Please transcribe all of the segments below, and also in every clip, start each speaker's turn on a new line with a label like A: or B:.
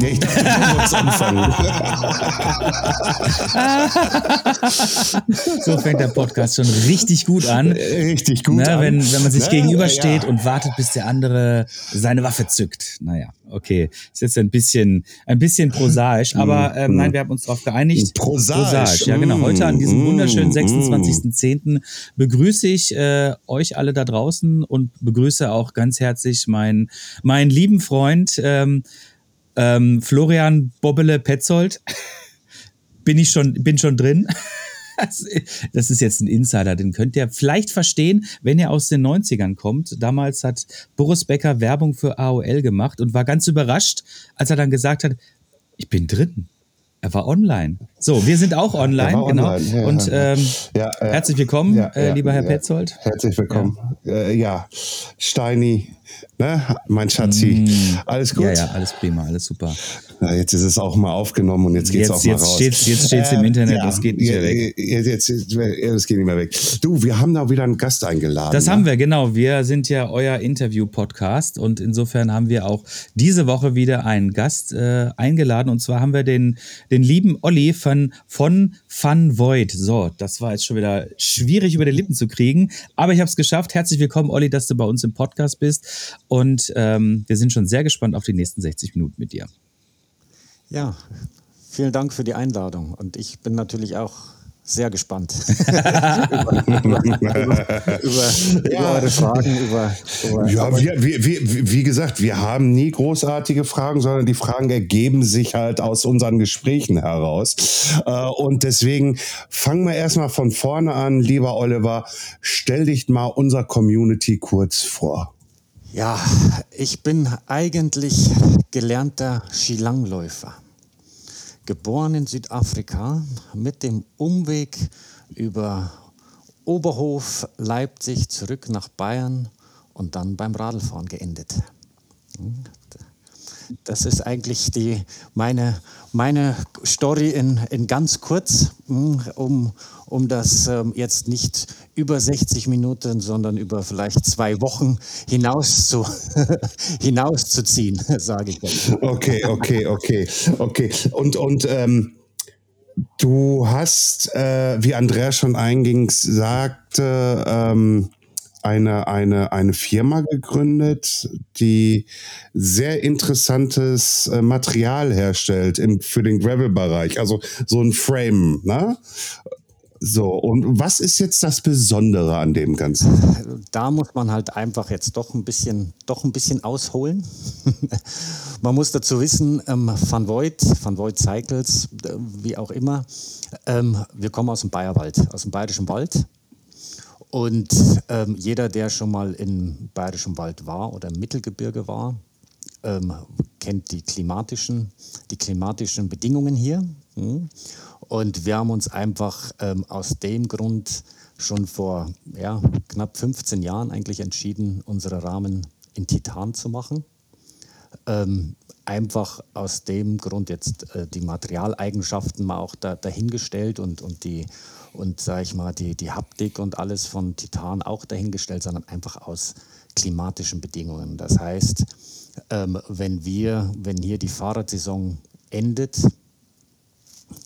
A: Ja, ich dachte, du wolltest anfangen.
B: so fängt der Podcast schon richtig gut an.
A: Richtig gut.
B: Ne,
A: an.
B: wenn, wenn man sich
A: Ne?
B: gegenübersteht
A: Ja.
B: und wartet, bis der andere seine Waffe zückt. Naja, okay. Ist jetzt ein bisschen, ein bisschen prosaisch, aber ähm, nein, wir haben uns darauf geeinigt.
A: Prosaisch.
B: Ja, genau. Heute an diesem
A: Mm,
B: wunderschönen
A: mm.
B: 26.10. begrüße ich äh, euch alle da draußen und begrüße auch ganz herzlich meinen, meinen lieben Freund ähm, ähm, Florian Bobbele Petzold. bin ich schon, bin schon drin. Das ist jetzt ein Insider, den könnt ihr vielleicht verstehen, wenn ihr aus den 90ern kommt. Damals hat Boris Becker Werbung für AOL gemacht und war ganz überrascht, als er dann gesagt hat, ich bin drin. Er war online. So, wir sind auch online, genau.
A: online, ja,
B: und ähm,
A: Ja, ja.
B: herzlich willkommen, äh, lieber Herr. Petzold.
A: Herzlich willkommen. Ja, äh, ja. Steini, ne? mein Schatzi. Alles gut?
B: Mm. Ja, ja, alles prima, alles super.
A: Na, jetzt ist es auch mal aufgenommen und jetzt geht's
B: Jetzt-
A: auch mal
B: jetzt
A: raus.
B: steht's- jetzt steht's im Internet, das geht nicht mehr weg.
A: Jetzt, jetzt, jetzt, es geht nicht mehr weg. Du, wir haben da wieder einen Gast eingeladen.
B: Das
A: ne?
B: haben wir, genau. Wir sind ja euer Interview-Podcast und insofern haben wir auch diese Woche wieder einen Gast äh, eingeladen und zwar haben wir den, den lieben Olli von, von Fun Void. So, das war jetzt schon wieder schwierig über die Lippen zu kriegen, aber ich habe es geschafft. Herzlich willkommen, Olli, dass du bei uns im Podcast bist und ähm, wir sind schon sehr gespannt auf die nächsten 60 Minuten mit dir.
C: Ja, vielen Dank für die Einladung und ich bin natürlich auch sehr gespannt über, über, über eure Fragen. Über, über
A: Ja, wir, wir, wir, wie gesagt, wir haben nie großartige Fragen, sondern die Fragen ergeben sich halt aus unseren Gesprächen heraus. Äh, Und deswegen fangen wir erstmal von vorne an, lieber Oliver. Stell dich mal unserer Community kurz vor.
C: ja, ich bin eigentlich gelernter Skilangläufer. Geboren in Südafrika mit dem Umweg über Oberhof, Leipzig zurück nach Bayern und dann beim Radlfahren geendet. Das ist eigentlich die, meine, meine Story in, in ganz kurz, mm, um, um das ähm, jetzt nicht über 60 Minuten, sondern über vielleicht zwei Wochen hinaus zu, hinauszuziehen, sage ich jetzt.
A: Okay, okay, okay, okay. Und, und ähm, du hast, äh, wie Andrea schon eingings sagte, ähm, eine, eine, eine Firma gegründet, die sehr interessantes äh, Material herstellt im, für den Gravel-Bereich, also so ein Frame, ne? So, und was ist jetzt das Besondere an dem Ganzen?
C: da muss man halt einfach jetzt doch ein bisschen, doch ein bisschen ausholen. man muss dazu wissen, ähm, Van Voigt, Van Voigt Cycles, äh, wie auch immer, ähm, wir kommen aus dem Bayerwald, aus dem Bayerischen Wald. Und ähm, jeder, der schon mal im Bayerischen Wald war oder im Mittelgebirge war, ähm, kennt die klimatischen, die klimatischen Bedingungen hier. Hm. Und wir haben uns einfach ähm, aus dem Grund schon vor ja, knapp 15 Jahren eigentlich entschieden, unsere Rahmen in Titan zu machen. Ähm, einfach aus dem Grund jetzt äh, die Materialeigenschaften mal auch da, dahingestellt und, und die und sag ich mal die, die Haptik und alles von Titan auch dahingestellt, sondern einfach aus klimatischen Bedingungen. Das heißt, ähm, wenn wir, wenn hier die Fahrradsaison endet,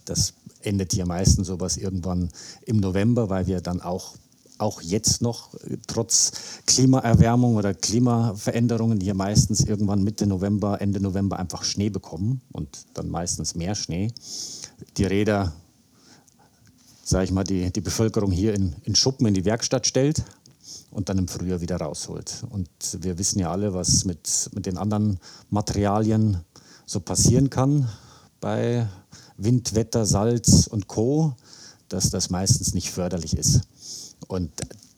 C: das endet hier meistens sowas irgendwann im November, weil wir dann auch, auch jetzt noch äh, trotz Klimaerwärmung oder Klimaveränderungen hier meistens irgendwann Mitte November, Ende November einfach Schnee bekommen und dann meistens mehr Schnee. Die Räder, sage ich mal, die, die Bevölkerung hier in, in Schuppen in die Werkstatt stellt und dann im Frühjahr wieder rausholt. Und wir wissen ja alle, was mit, mit den anderen Materialien so passieren kann bei Wind, Wetter, Salz und Co., dass das meistens nicht förderlich ist. Und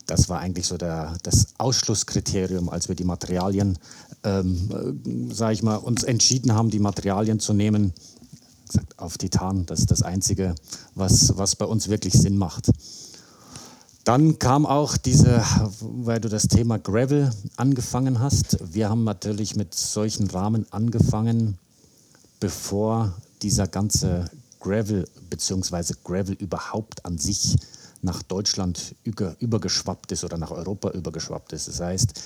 C: das war eigentlich so der, das Ausschlusskriterium, als wir die Materialien, ähm, äh, sage ich mal, uns entschieden haben, die Materialien zu nehmen. Gesagt, auf Titan, das ist das Einzige, was, was bei uns wirklich Sinn macht. Dann kam auch diese, weil du das Thema Gravel angefangen hast. Wir haben natürlich mit solchen Rahmen angefangen, bevor dieser ganze Gravel bzw. Gravel überhaupt an sich nach Deutschland übergeschwappt ist oder nach Europa übergeschwappt ist. Das heißt,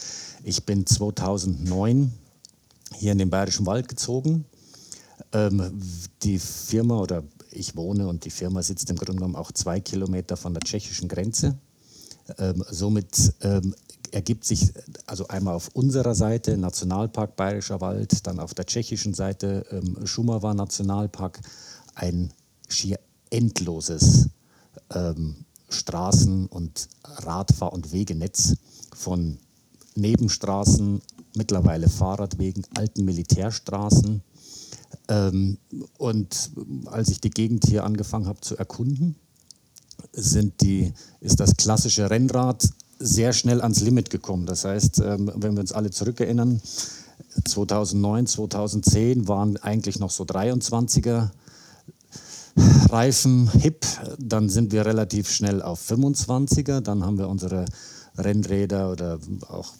C: ich bin 2009 hier in den Bayerischen Wald gezogen. Ähm, die Firma oder ich wohne und die Firma sitzt im Grunde genommen auch zwei Kilometer von der tschechischen Grenze. Ähm, somit ähm, ergibt sich also einmal auf unserer Seite Nationalpark Bayerischer Wald, dann auf der tschechischen Seite ähm, Schumava Nationalpark ein schier endloses ähm, Straßen- und Radfahr- und Wegenetz von Nebenstraßen, mittlerweile Fahrradwegen, alten Militärstraßen. Ähm, und als ich die Gegend hier angefangen habe zu erkunden, sind die, ist das klassische Rennrad sehr schnell ans Limit gekommen. Das heißt, ähm, wenn wir uns alle zurückerinnern, 2009, 2010 waren eigentlich noch so 23er Reifen hip, dann sind wir relativ schnell auf 25er, dann haben wir unsere Rennräder oder auch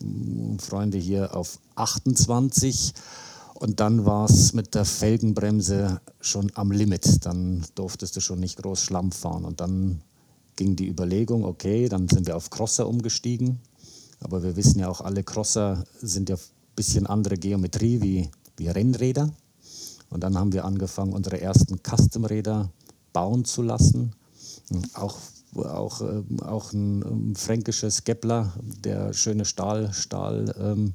C: Freunde hier auf 28 und dann war es mit der Felgenbremse schon am Limit. Dann durftest du schon nicht groß Schlamm fahren und dann ging die Überlegung, okay, dann sind wir auf Crosser umgestiegen. Aber wir wissen ja auch, alle Crosser sind ja ein bisschen andere Geometrie wie, wie Rennräder. Und dann haben wir angefangen, unsere ersten Custom-Räder bauen zu lassen. Auch, auch, äh, auch ein ähm, fränkisches Geppler, der schöne Stahl, Stahl ähm,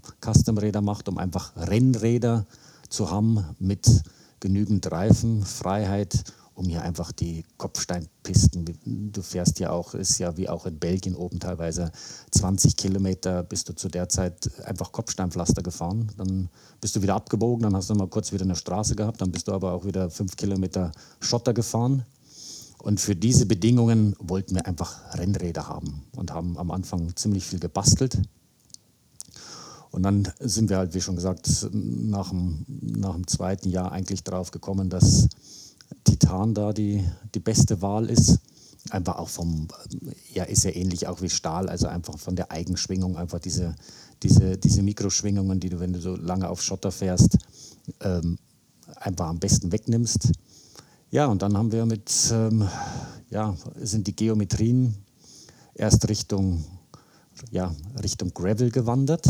C: macht, um einfach Rennräder zu haben mit genügend Reifenfreiheit um hier einfach die Kopfsteinpisten, du fährst ja auch, ist ja wie auch in Belgien oben teilweise 20 Kilometer, bist du zu der Zeit einfach Kopfsteinpflaster gefahren. Dann bist du wieder abgebogen, dann hast du mal kurz wieder eine Straße gehabt, dann bist du aber auch wieder fünf Kilometer Schotter gefahren. Und für diese Bedingungen wollten wir einfach Rennräder haben und haben am Anfang ziemlich viel gebastelt. Und dann sind wir halt, wie schon gesagt, nach dem, nach dem zweiten Jahr eigentlich drauf gekommen, dass Titan da die, die beste Wahl ist. Einfach auch vom, ja, ist ja ähnlich auch wie Stahl, also einfach von der Eigenschwingung, einfach diese, diese, diese Mikroschwingungen, die du, wenn du so lange auf Schotter fährst, ähm, einfach am besten wegnimmst. Ja, und dann haben wir mit, ähm, ja, sind die Geometrien erst Richtung, ja, Richtung Gravel gewandert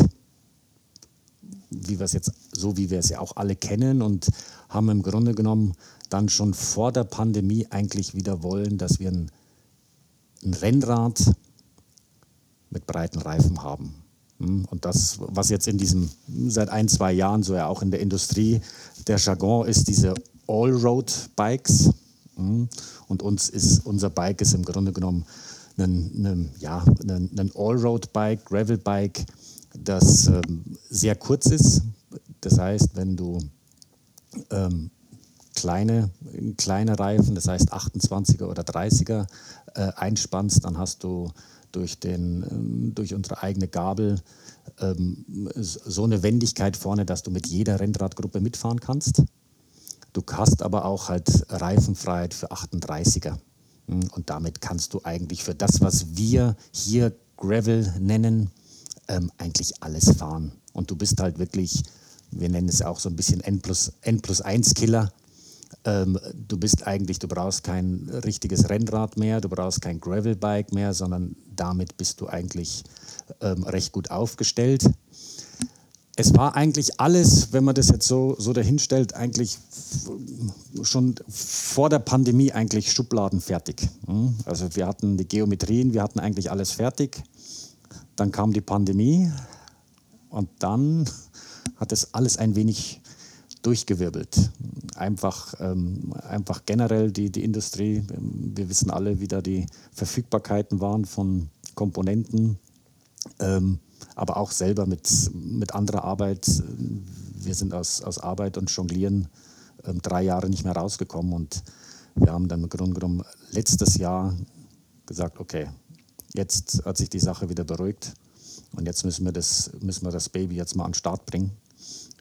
C: wie wir es jetzt, so wie wir es ja auch alle kennen und haben im Grunde genommen dann schon vor der Pandemie eigentlich wieder wollen, dass wir ein, ein Rennrad mit breiten Reifen haben. Hm? Und das, was jetzt in diesem, seit ein, zwei Jahren, so ja auch in der Industrie, der Jargon ist, diese Allroad-Bikes. Hm? Und uns ist, unser Bike ist im Grunde genommen ein, ein, ja, ein, ein Allroad-Bike, Gravel-Bike, das ähm, sehr kurz ist. Das heißt, wenn du ähm, kleine, kleine Reifen, das heißt 28er oder 30er äh, einspannst, dann hast du durch, den, ähm, durch unsere eigene Gabel ähm, so eine Wendigkeit vorne, dass du mit jeder Rennradgruppe mitfahren kannst. Du hast aber auch halt Reifenfreiheit für 38er. Hm, und damit kannst du eigentlich für das, was wir hier Gravel nennen, ähm, eigentlich alles fahren. Und du bist halt wirklich, wir nennen es auch so ein bisschen N plus, N plus 1 Killer. Ähm, du bist eigentlich, du brauchst kein richtiges Rennrad mehr, du brauchst kein Gravelbike mehr, sondern damit bist du eigentlich ähm, recht gut aufgestellt. Es war eigentlich alles, wenn man das jetzt so, so dahinstellt, eigentlich schon vor der Pandemie eigentlich Schubladen fertig. Hm? Also wir hatten die Geometrien, wir hatten eigentlich alles fertig. Dann kam die Pandemie und dann hat es alles ein wenig durchgewirbelt. Einfach, ähm, einfach generell die, die Industrie, wir wissen alle, wie da die Verfügbarkeiten waren von Komponenten, ähm, aber auch selber mit, mit anderer Arbeit. Wir sind aus, aus Arbeit und Jonglieren ähm, drei Jahre nicht mehr rausgekommen und wir haben dann im Grunde genommen letztes Jahr gesagt, okay, Jetzt hat sich die Sache wieder beruhigt und jetzt müssen wir das, müssen wir das Baby jetzt mal an den Start bringen.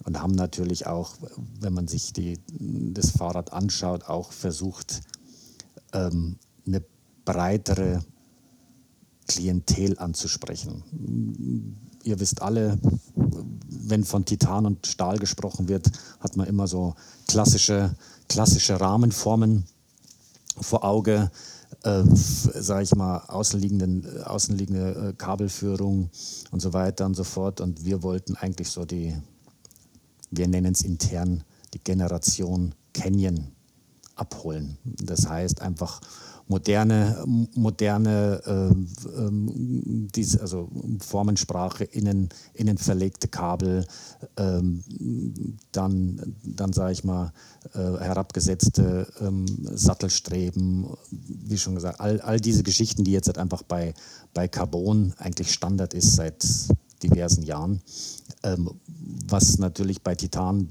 C: Und haben natürlich auch, wenn man sich die, das Fahrrad anschaut, auch versucht, ähm, eine breitere Klientel anzusprechen. Ihr wisst alle, wenn von Titan und Stahl gesprochen wird, hat man immer so klassische, klassische Rahmenformen vor Auge, äh, sage ich mal, außenliegenden, außenliegende äh, Kabelführung und so weiter und so fort. Und wir wollten eigentlich so die, wir nennen es intern, die Generation Canyon abholen. Das heißt einfach moderne, moderne äh, ähm, diese, also Formensprache, innen, innen verlegte Kabel, ähm, dann, dann sage ich mal, äh, herabgesetzte ähm, Sattelstreben, wie schon gesagt, all, all diese Geschichten, die jetzt halt einfach bei, bei Carbon eigentlich Standard ist seit diversen Jahren, ähm, was natürlich bei Titan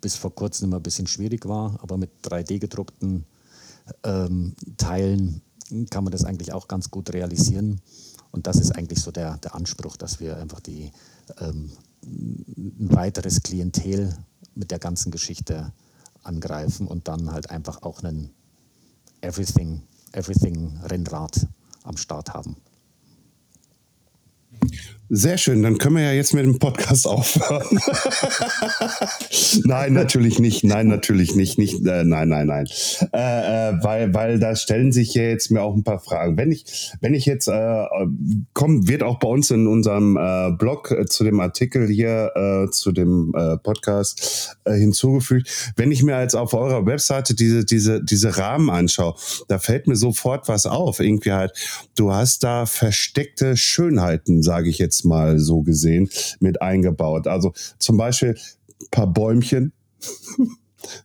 C: bis vor kurzem immer ein bisschen schwierig war, aber mit 3D gedruckten ähm, Teilen kann man das eigentlich auch ganz gut realisieren. Und das ist eigentlich so der, der Anspruch, dass wir einfach die, ähm, ein weiteres Klientel mit der ganzen Geschichte angreifen und dann halt einfach auch einen Everything, Everything Rennrad am Start haben.
A: Sehr schön, dann können wir ja jetzt mit dem Podcast aufhören. nein, natürlich nicht. Nein, natürlich nicht. nicht äh, nein, nein, nein. Äh, äh, weil, weil da stellen sich ja jetzt mir auch ein paar Fragen. Wenn ich, wenn ich jetzt äh, kommt, wird auch bei uns in unserem äh, Blog äh, zu dem Artikel hier, äh, zu dem äh, Podcast äh, hinzugefügt. Wenn ich mir jetzt auf eurer Webseite diese, diese, diese Rahmen anschaue, da fällt mir sofort was auf. Irgendwie halt, du hast da versteckte Schönheiten, sage ich jetzt mal so gesehen, mit eingebaut. Also zum Beispiel paar Bäumchen.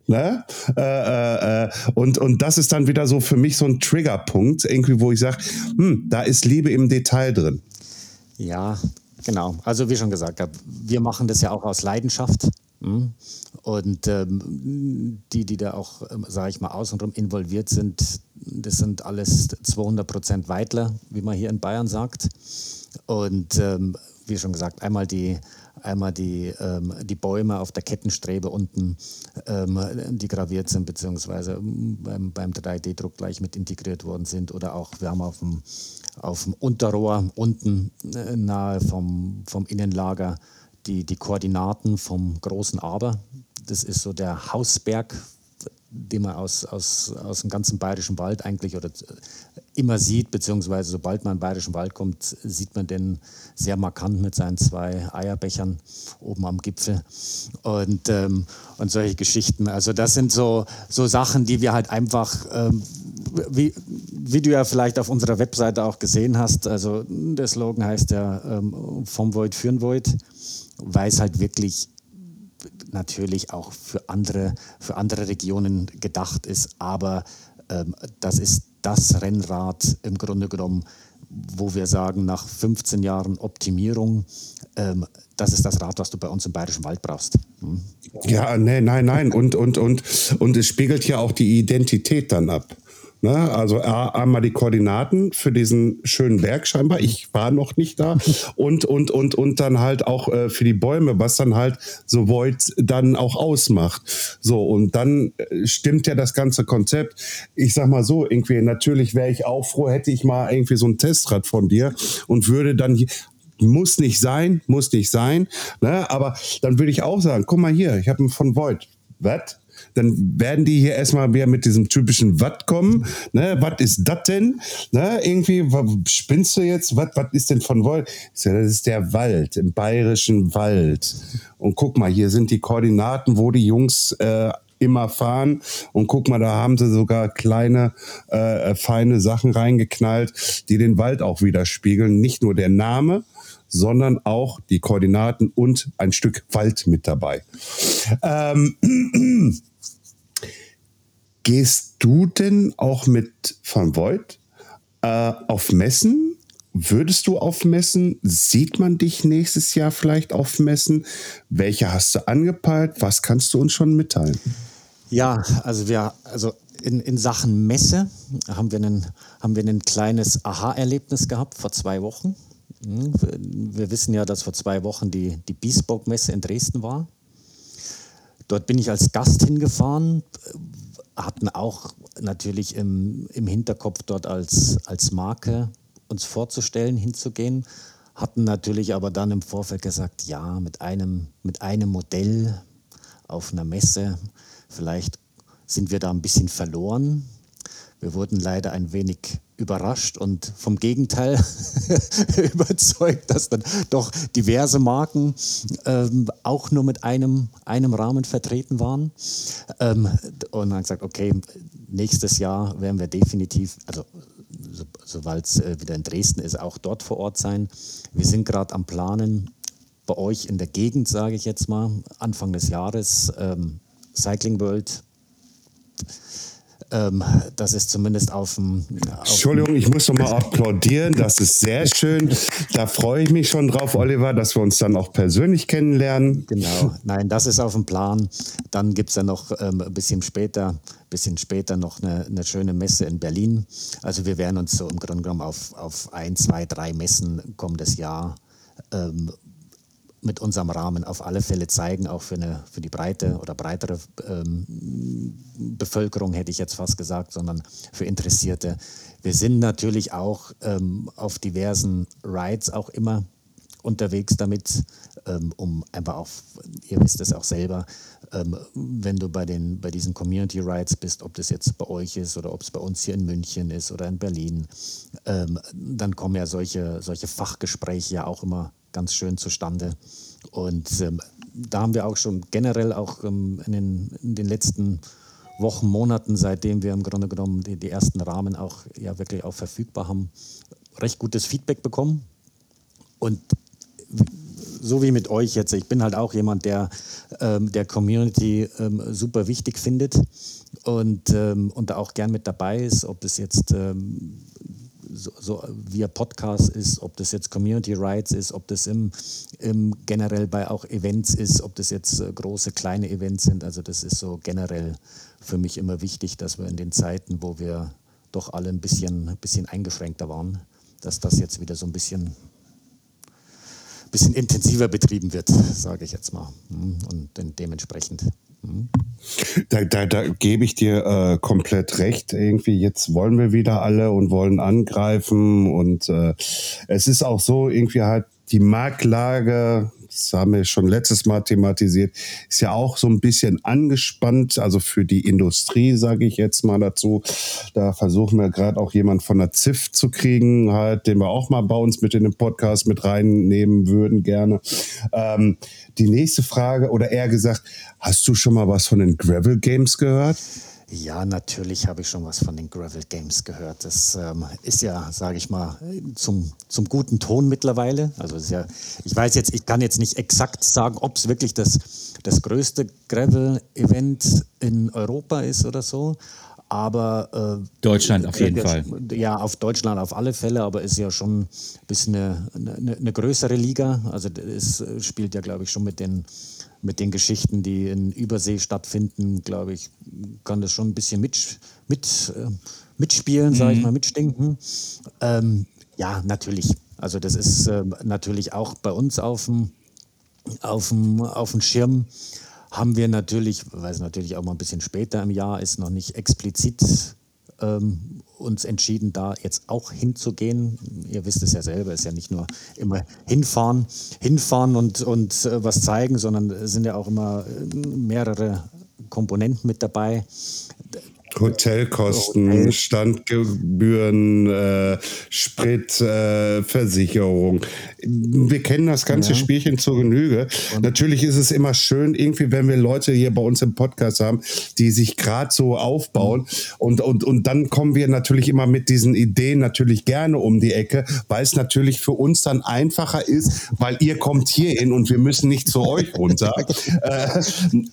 A: Ne? Äh, äh, äh, und, und das ist dann wieder so für mich so ein Triggerpunkt, irgendwie, wo ich sage, hm, da ist Liebe im Detail drin.
C: Ja, genau. Also wie schon gesagt, wir machen das ja auch aus Leidenschaft. Hm? Und ähm, die, die da auch, ähm, sage ich mal, außenrum involviert sind, das sind alles 200 Prozent Weitler, wie man hier in Bayern sagt. Und ähm, wie schon gesagt, einmal die, einmal die, ähm, die Bäume auf der Kettenstrebe unten, ähm, die graviert sind, beziehungsweise beim, beim 3D-Druck gleich mit integriert worden sind. Oder auch, wir haben auf dem, auf dem Unterrohr unten äh, nahe vom, vom Innenlager die, die Koordinaten vom großen Aber. Das ist so der Hausberg den man aus, aus, aus dem ganzen bayerischen Wald eigentlich oder immer sieht, beziehungsweise sobald man in den bayerischen Wald kommt, sieht man den sehr markant mit seinen zwei Eierbechern oben am Gipfel und, ähm, und solche Geschichten. Also das sind so, so Sachen, die wir halt einfach, ähm, wie, wie du ja vielleicht auf unserer Webseite auch gesehen hast, also der Slogan heißt ja ähm, vom Void für den Void, weil es halt wirklich natürlich auch für andere, für andere Regionen gedacht ist, aber ähm, das ist das Rennrad im Grunde genommen, wo wir sagen, nach 15 Jahren Optimierung, ähm, das ist das Rad, was du bei uns im Bayerischen Wald brauchst. Hm?
A: Ja, nee, nein, nein. Und, und, und, und es spiegelt ja auch die Identität dann ab. Ne? Also einmal die Koordinaten für diesen schönen Berg scheinbar. Ich war noch nicht da. Und, und, und, und dann halt auch äh, für die Bäume, was dann halt so Void dann auch ausmacht. So, und dann äh, stimmt ja das ganze Konzept. Ich sag mal so, irgendwie, natürlich wäre ich auch froh, hätte ich mal irgendwie so ein Testrad von dir und würde dann muss nicht sein, muss nicht sein, ne? aber dann würde ich auch sagen, guck mal hier, ich habe einen von Void. Was? Dann werden die hier erstmal wieder mit diesem typischen Watt kommen. Ne, was ist das denn? Ne, irgendwie, spinnst du jetzt? Was ist denn von Wald? Das ist der Wald, im bayerischen Wald. Und guck mal, hier sind die Koordinaten, wo die Jungs äh, immer fahren. Und guck mal, da haben sie sogar kleine, äh, feine Sachen reingeknallt, die den Wald auch widerspiegeln. Nicht nur der Name, sondern auch die Koordinaten und ein Stück Wald mit dabei. Ähm, Gehst du denn auch mit Van Voigt äh, auf Messen? Würdest du auf Messen? Sieht man dich nächstes Jahr vielleicht auf Messen? Welche hast du angepeilt? Was kannst du uns schon mitteilen?
C: Ja, also wir, also in, in Sachen Messe haben wir, einen, haben wir ein kleines Aha-Erlebnis gehabt vor zwei Wochen. Hm, wir wissen ja, dass vor zwei Wochen die, die Biesbock-Messe in Dresden war. Dort bin ich als Gast hingefahren, hatten auch natürlich im, im Hinterkopf dort als, als Marke uns vorzustellen, hinzugehen. Hatten natürlich aber dann im Vorfeld gesagt, ja, mit einem, mit einem Modell auf einer Messe, vielleicht sind wir da ein bisschen verloren. Wir wurden leider ein wenig überrascht und vom Gegenteil überzeugt, dass dann doch diverse Marken ähm, auch nur mit einem, einem Rahmen vertreten waren. Ähm, und dann gesagt, okay, nächstes Jahr werden wir definitiv, also so, sobald es äh, wieder in Dresden ist, auch dort vor Ort sein. Wir sind gerade am Planen, bei euch in der Gegend, sage ich jetzt mal, Anfang des Jahres, ähm, Cycling World ähm, das ist zumindest auf dem.
A: Entschuldigung, ich muss noch mal applaudieren. Das ist sehr schön. Da freue ich mich schon drauf, Oliver, dass wir uns dann auch persönlich kennenlernen.
C: Genau, nein, das ist auf dem Plan. Dann gibt es ja noch ähm, ein bisschen später, bisschen später noch eine, eine, schöne Messe in Berlin. Also wir werden uns so im Grunde genommen auf, auf ein, zwei, drei Messen kommendes Jahr ähm, mit unserem Rahmen auf alle Fälle zeigen, auch für, eine, für die breite oder breitere ähm, Bevölkerung, hätte ich jetzt fast gesagt, sondern für Interessierte. Wir sind natürlich auch ähm, auf diversen Rides auch immer unterwegs damit, ähm, um einfach auch, ihr wisst es auch selber, ähm, wenn du bei, den, bei diesen Community Rides bist, ob das jetzt bei euch ist oder ob es bei uns hier in München ist oder in Berlin, ähm, dann kommen ja solche, solche Fachgespräche ja auch immer ganz schön zustande. Und ähm, da haben wir auch schon generell auch ähm, in, den, in, den, letzten Wochen, Monaten, seitdem wir im Grunde genommen die, die, ersten Rahmen auch ja wirklich auch verfügbar haben, recht gutes Feedback bekommen. Und so wie mit euch jetzt, ich bin halt auch jemand, der ähm, der Community ähm, super wichtig findet und, ähm, und da auch gern mit dabei ist, ob das jetzt ähm, so, so via Podcast ist, ob das jetzt Community Rights ist, ob das im, im generell bei auch Events ist, ob das jetzt äh, große, kleine Events sind. Also das ist so generell für mich immer wichtig, dass wir in den Zeiten, wo wir doch alle ein bisschen, ein bisschen eingeschränkter waren, dass das jetzt wieder so ein bisschen bisschen intensiver betrieben wird, sage ich jetzt mal. Hm, und dementsprechend.
A: Da, da, da gebe ich dir äh, komplett recht. Irgendwie jetzt wollen wir wieder alle und wollen angreifen und äh, es ist auch so irgendwie halt die Marktlage das haben wir schon letztes Mal thematisiert, ist ja auch so ein bisschen angespannt, also für die Industrie, sage ich jetzt mal dazu. Da versuchen wir gerade auch jemand von der ZIF zu kriegen, halt, den wir auch mal bei uns mit in den Podcast mit reinnehmen würden, gerne. Ähm, die nächste Frage, oder eher gesagt, hast du schon mal was von den Gravel Games gehört?
C: Ja, natürlich habe ich schon was von den Gravel Games gehört. Das ähm, ist ja, sage ich mal, zum, zum guten Ton mittlerweile. Also ja, ich weiß jetzt, ich kann jetzt nicht exakt sagen, ob es wirklich das, das größte Gravel-Event in Europa ist oder so. Aber
B: äh, Deutschland auf jeden
C: ja,
B: Fall.
C: Ja, auf Deutschland auf alle Fälle, aber ist ja schon ein bisschen eine, eine, eine größere Liga. Also es spielt ja, glaube ich, schon mit den mit den Geschichten, die in Übersee stattfinden, glaube ich, kann das schon ein bisschen mit, mit, äh, mitspielen, mhm. sage ich mal, mitstinken. Ähm, ja, natürlich. Also das ist äh, natürlich auch bei uns auf dem, auf dem, auf dem Schirm haben wir natürlich, weil es natürlich auch mal ein bisschen später im Jahr ist, noch nicht explizit ähm, uns entschieden, da jetzt auch hinzugehen. Ihr wisst es ja selber, ist ja nicht nur immer hinfahren, hinfahren und, und äh, was zeigen, sondern es sind ja auch immer äh, mehrere Komponenten mit dabei.
A: Hotelkosten, Hotel. Standgebühren, äh, Sprit, äh, Versicherung. Wir kennen das ganze ja. Spielchen zur Genüge. Und Natürlich ist es immer schön, irgendwie, wenn wir Leute hier bei uns im Podcast haben, die sich gerade so aufbauen. Mhm. Und, und, und dann kommen wir natürlich immer mit diesen Ideen natürlich gerne um die Ecke, weil es natürlich für uns dann einfacher ist, weil ihr kommt hier hin und wir müssen nicht zu euch runter. äh,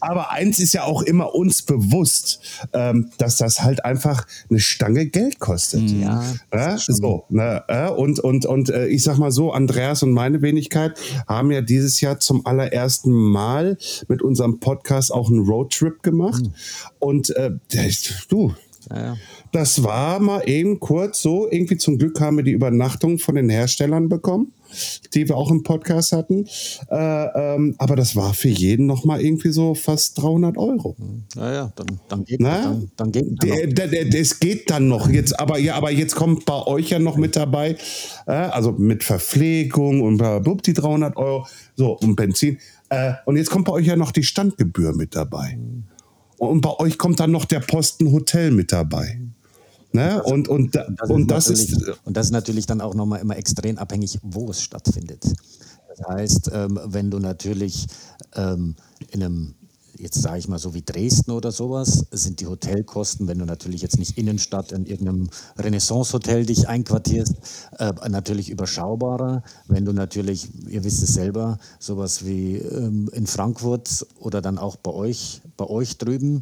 A: aber eins ist ja auch immer uns bewusst, ähm, dass dass das halt einfach eine Stange Geld kostet.
C: Ja.
A: ja so, ne, und und, und äh, ich sag mal so, Andreas und meine Wenigkeit haben ja dieses Jahr zum allerersten Mal mit unserem Podcast auch einen Roadtrip gemacht. Mhm. Und äh, du, ja, ja das war mal eben kurz so. Irgendwie zum Glück haben wir die Übernachtung von den Herstellern bekommen, die wir auch im Podcast hatten. Äh, ähm, aber das war für jeden noch mal irgendwie so fast 300 Euro.
C: Naja, dann, dann geht
A: Na?
C: dann, dann geht
A: es geht dann noch jetzt, aber ja, aber jetzt kommt bei euch ja noch mit dabei, äh, also mit Verpflegung und bla, die 300 Euro, so und Benzin. Äh, und jetzt kommt bei euch ja noch die Standgebühr mit dabei. Und bei euch kommt dann noch der Posten Hotel mit dabei. Ne? Und, und, da-
C: Das
A: und das ist,
C: und das ist natürlich dann auch nochmal immer extrem abhängig, wo es stattfindet. Das heißt, ähm, wenn du natürlich ähm, in einem, jetzt sage ich mal so wie Dresden oder sowas, sind die Hotelkosten, wenn du natürlich jetzt nicht Innenstadt in irgendeinem Renaissance-Hotel dich einquartierst, äh, natürlich überschaubarer. Wenn du natürlich, ihr wisst es selber, sowas wie ähm, in Frankfurt oder dann auch bei euch, bei euch drüben,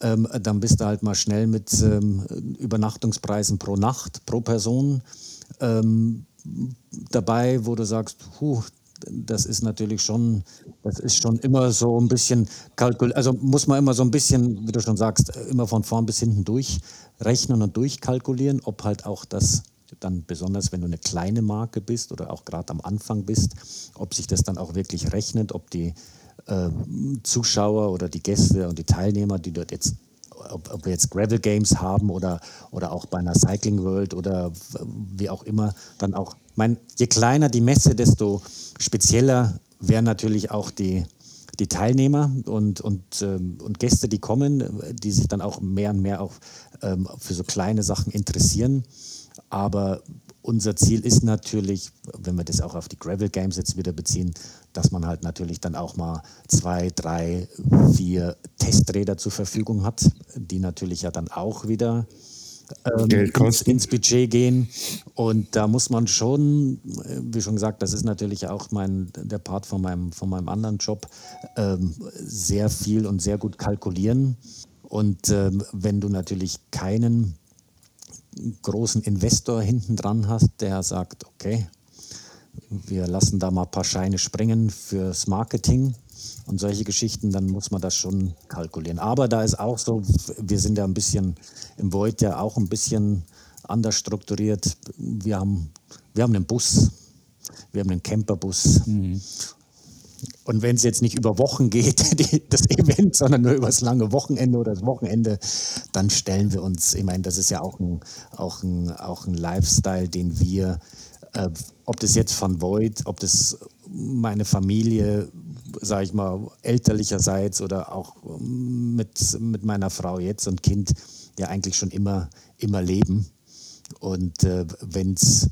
C: ähm, dann bist du halt mal schnell mit ähm, Übernachtungspreisen pro Nacht, pro Person ähm, dabei, wo du sagst, huh, das ist natürlich schon, das ist schon immer so ein bisschen kalkul, also muss man immer so ein bisschen, wie du schon sagst, immer von vorn bis hinten durchrechnen und durchkalkulieren, ob halt auch das dann besonders, wenn du eine kleine Marke bist oder auch gerade am Anfang bist, ob sich das dann auch wirklich rechnet, ob die Zuschauer oder die Gäste und die Teilnehmer, die dort jetzt, ob, ob wir jetzt Gravel Games haben oder, oder auch bei einer Cycling World oder wie auch immer, dann auch, mein, je kleiner die Messe, desto spezieller wären natürlich auch die, die Teilnehmer und, und, ähm, und Gäste, die kommen, die sich dann auch mehr und mehr auch ähm, für so kleine Sachen interessieren. Aber unser Ziel ist natürlich, wenn wir das auch auf die Gravel Games jetzt wieder beziehen, dass man halt natürlich dann auch mal zwei, drei, vier Testräder zur Verfügung hat, die natürlich ja dann auch wieder ähm, ins, ins Budget gehen. Und da muss man schon, äh, wie schon gesagt, das ist natürlich auch mein, der Part von meinem, von meinem anderen Job, ähm, sehr viel und sehr gut kalkulieren. Und ähm, wenn du natürlich keinen großen Investor hinten dran hast, der sagt, okay, wir lassen da mal ein paar Scheine springen fürs Marketing und solche Geschichten, dann muss man das schon kalkulieren. Aber da ist auch so, wir sind ja ein bisschen im Void ja auch ein bisschen anders strukturiert. Wir haben, wir haben einen Bus, wir haben einen Camperbus. Und wenn es jetzt nicht über Wochen geht, die, das Event, sondern nur über das lange Wochenende oder das Wochenende, dann stellen wir uns, ich meine, das ist ja auch ein, auch ein, auch ein Lifestyle, den wir, äh, ob das jetzt von Void, ob das meine Familie, sage ich mal, elterlicherseits oder auch mit, mit meiner Frau jetzt und Kind, ja eigentlich schon immer, immer leben. Und äh, wenn es,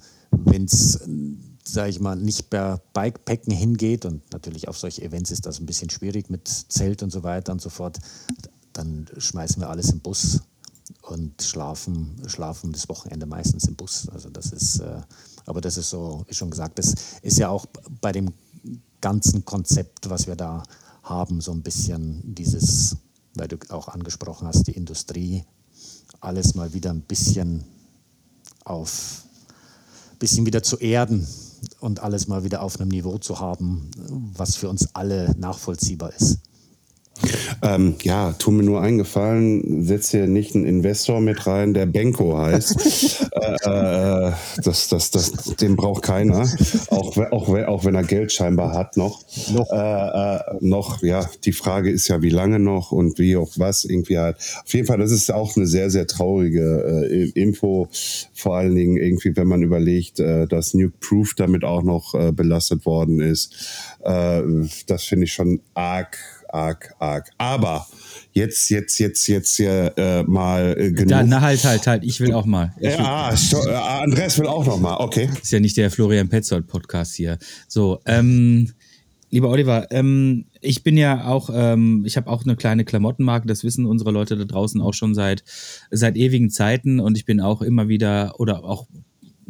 C: sage ich mal, nicht per Bikepacken hingeht und natürlich auf solche Events ist das ein bisschen schwierig mit Zelt und so weiter und so fort, dann schmeißen wir alles im Bus und schlafen, schlafen das Wochenende meistens im Bus. Also das ist, äh, aber das ist so, wie schon gesagt, das ist ja auch bei dem ganzen Konzept, was wir da haben, so ein bisschen dieses, weil du auch angesprochen hast, die Industrie, alles mal wieder ein bisschen auf, bisschen wieder zu erden und alles mal wieder auf einem Niveau zu haben, was für uns alle nachvollziehbar ist.
A: Ähm, ja, tu mir nur eingefallen, setz hier nicht einen Investor mit rein, der Benko heißt. äh, äh, das, das, das, den braucht keiner, auch, auch, auch wenn er Geld scheinbar hat noch.
C: Noch.
A: Äh, äh, noch, ja, die Frage ist ja, wie lange noch und wie auch was irgendwie halt. Auf jeden Fall, das ist auch eine sehr, sehr traurige äh, Info, vor allen Dingen irgendwie, wenn man überlegt, dass Nuke Proof damit auch noch belastet worden ist. Das finde ich schon arg arg, arg. Aber jetzt, jetzt, jetzt, jetzt hier äh, mal äh, genug.
B: Da, na halt, halt, halt, ich will auch mal. Ich will,
A: ja, sto- äh, Andreas will auch noch mal. Okay.
B: ist ja nicht der Florian Petzold Podcast hier. So, ähm, lieber Oliver, ähm, ich bin ja auch, ähm, ich habe auch eine kleine Klamottenmarke, das wissen unsere Leute da draußen auch schon seit, seit ewigen Zeiten und ich bin auch immer wieder oder auch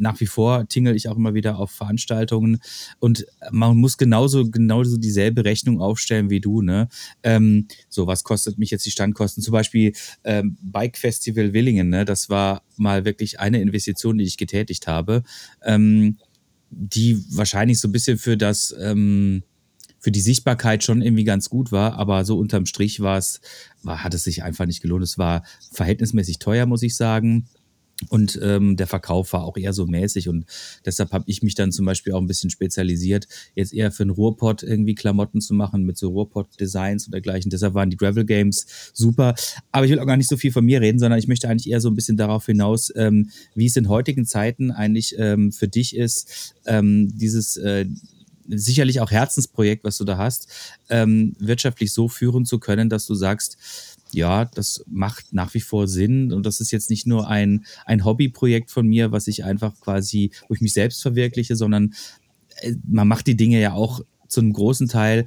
B: nach wie vor tingle ich auch immer wieder auf Veranstaltungen und man muss genauso genauso dieselbe Rechnung aufstellen wie du, ne? Ähm, so, was kostet mich jetzt die Standkosten? Zum Beispiel ähm, Bike Festival Willingen, ne? Das war mal wirklich eine Investition, die ich getätigt habe, ähm, die wahrscheinlich so ein bisschen für das ähm, für die Sichtbarkeit schon irgendwie ganz gut war, aber so unterm Strich war es, war, hat es sich einfach nicht gelohnt. Es war verhältnismäßig teuer, muss ich sagen. Und ähm, der Verkauf war auch eher so mäßig und deshalb habe ich mich dann zum Beispiel auch ein bisschen spezialisiert, jetzt eher für einen Ruhrpott irgendwie Klamotten zu machen mit so Ruhrpott-Designs und dergleichen. Deshalb waren die Gravel Games super. Aber ich will auch gar nicht so viel von mir reden, sondern ich möchte eigentlich eher so ein bisschen darauf hinaus, ähm, wie es in heutigen Zeiten eigentlich ähm, für dich ist, ähm, dieses äh, sicherlich auch Herzensprojekt, was du da hast, ähm, wirtschaftlich so führen zu können, dass du sagst, ja, das macht nach wie vor Sinn und das ist jetzt nicht nur ein, ein Hobbyprojekt von mir, was ich einfach quasi, wo ich mich selbst verwirkliche, sondern äh, man macht die Dinge ja auch zu einem großen Teil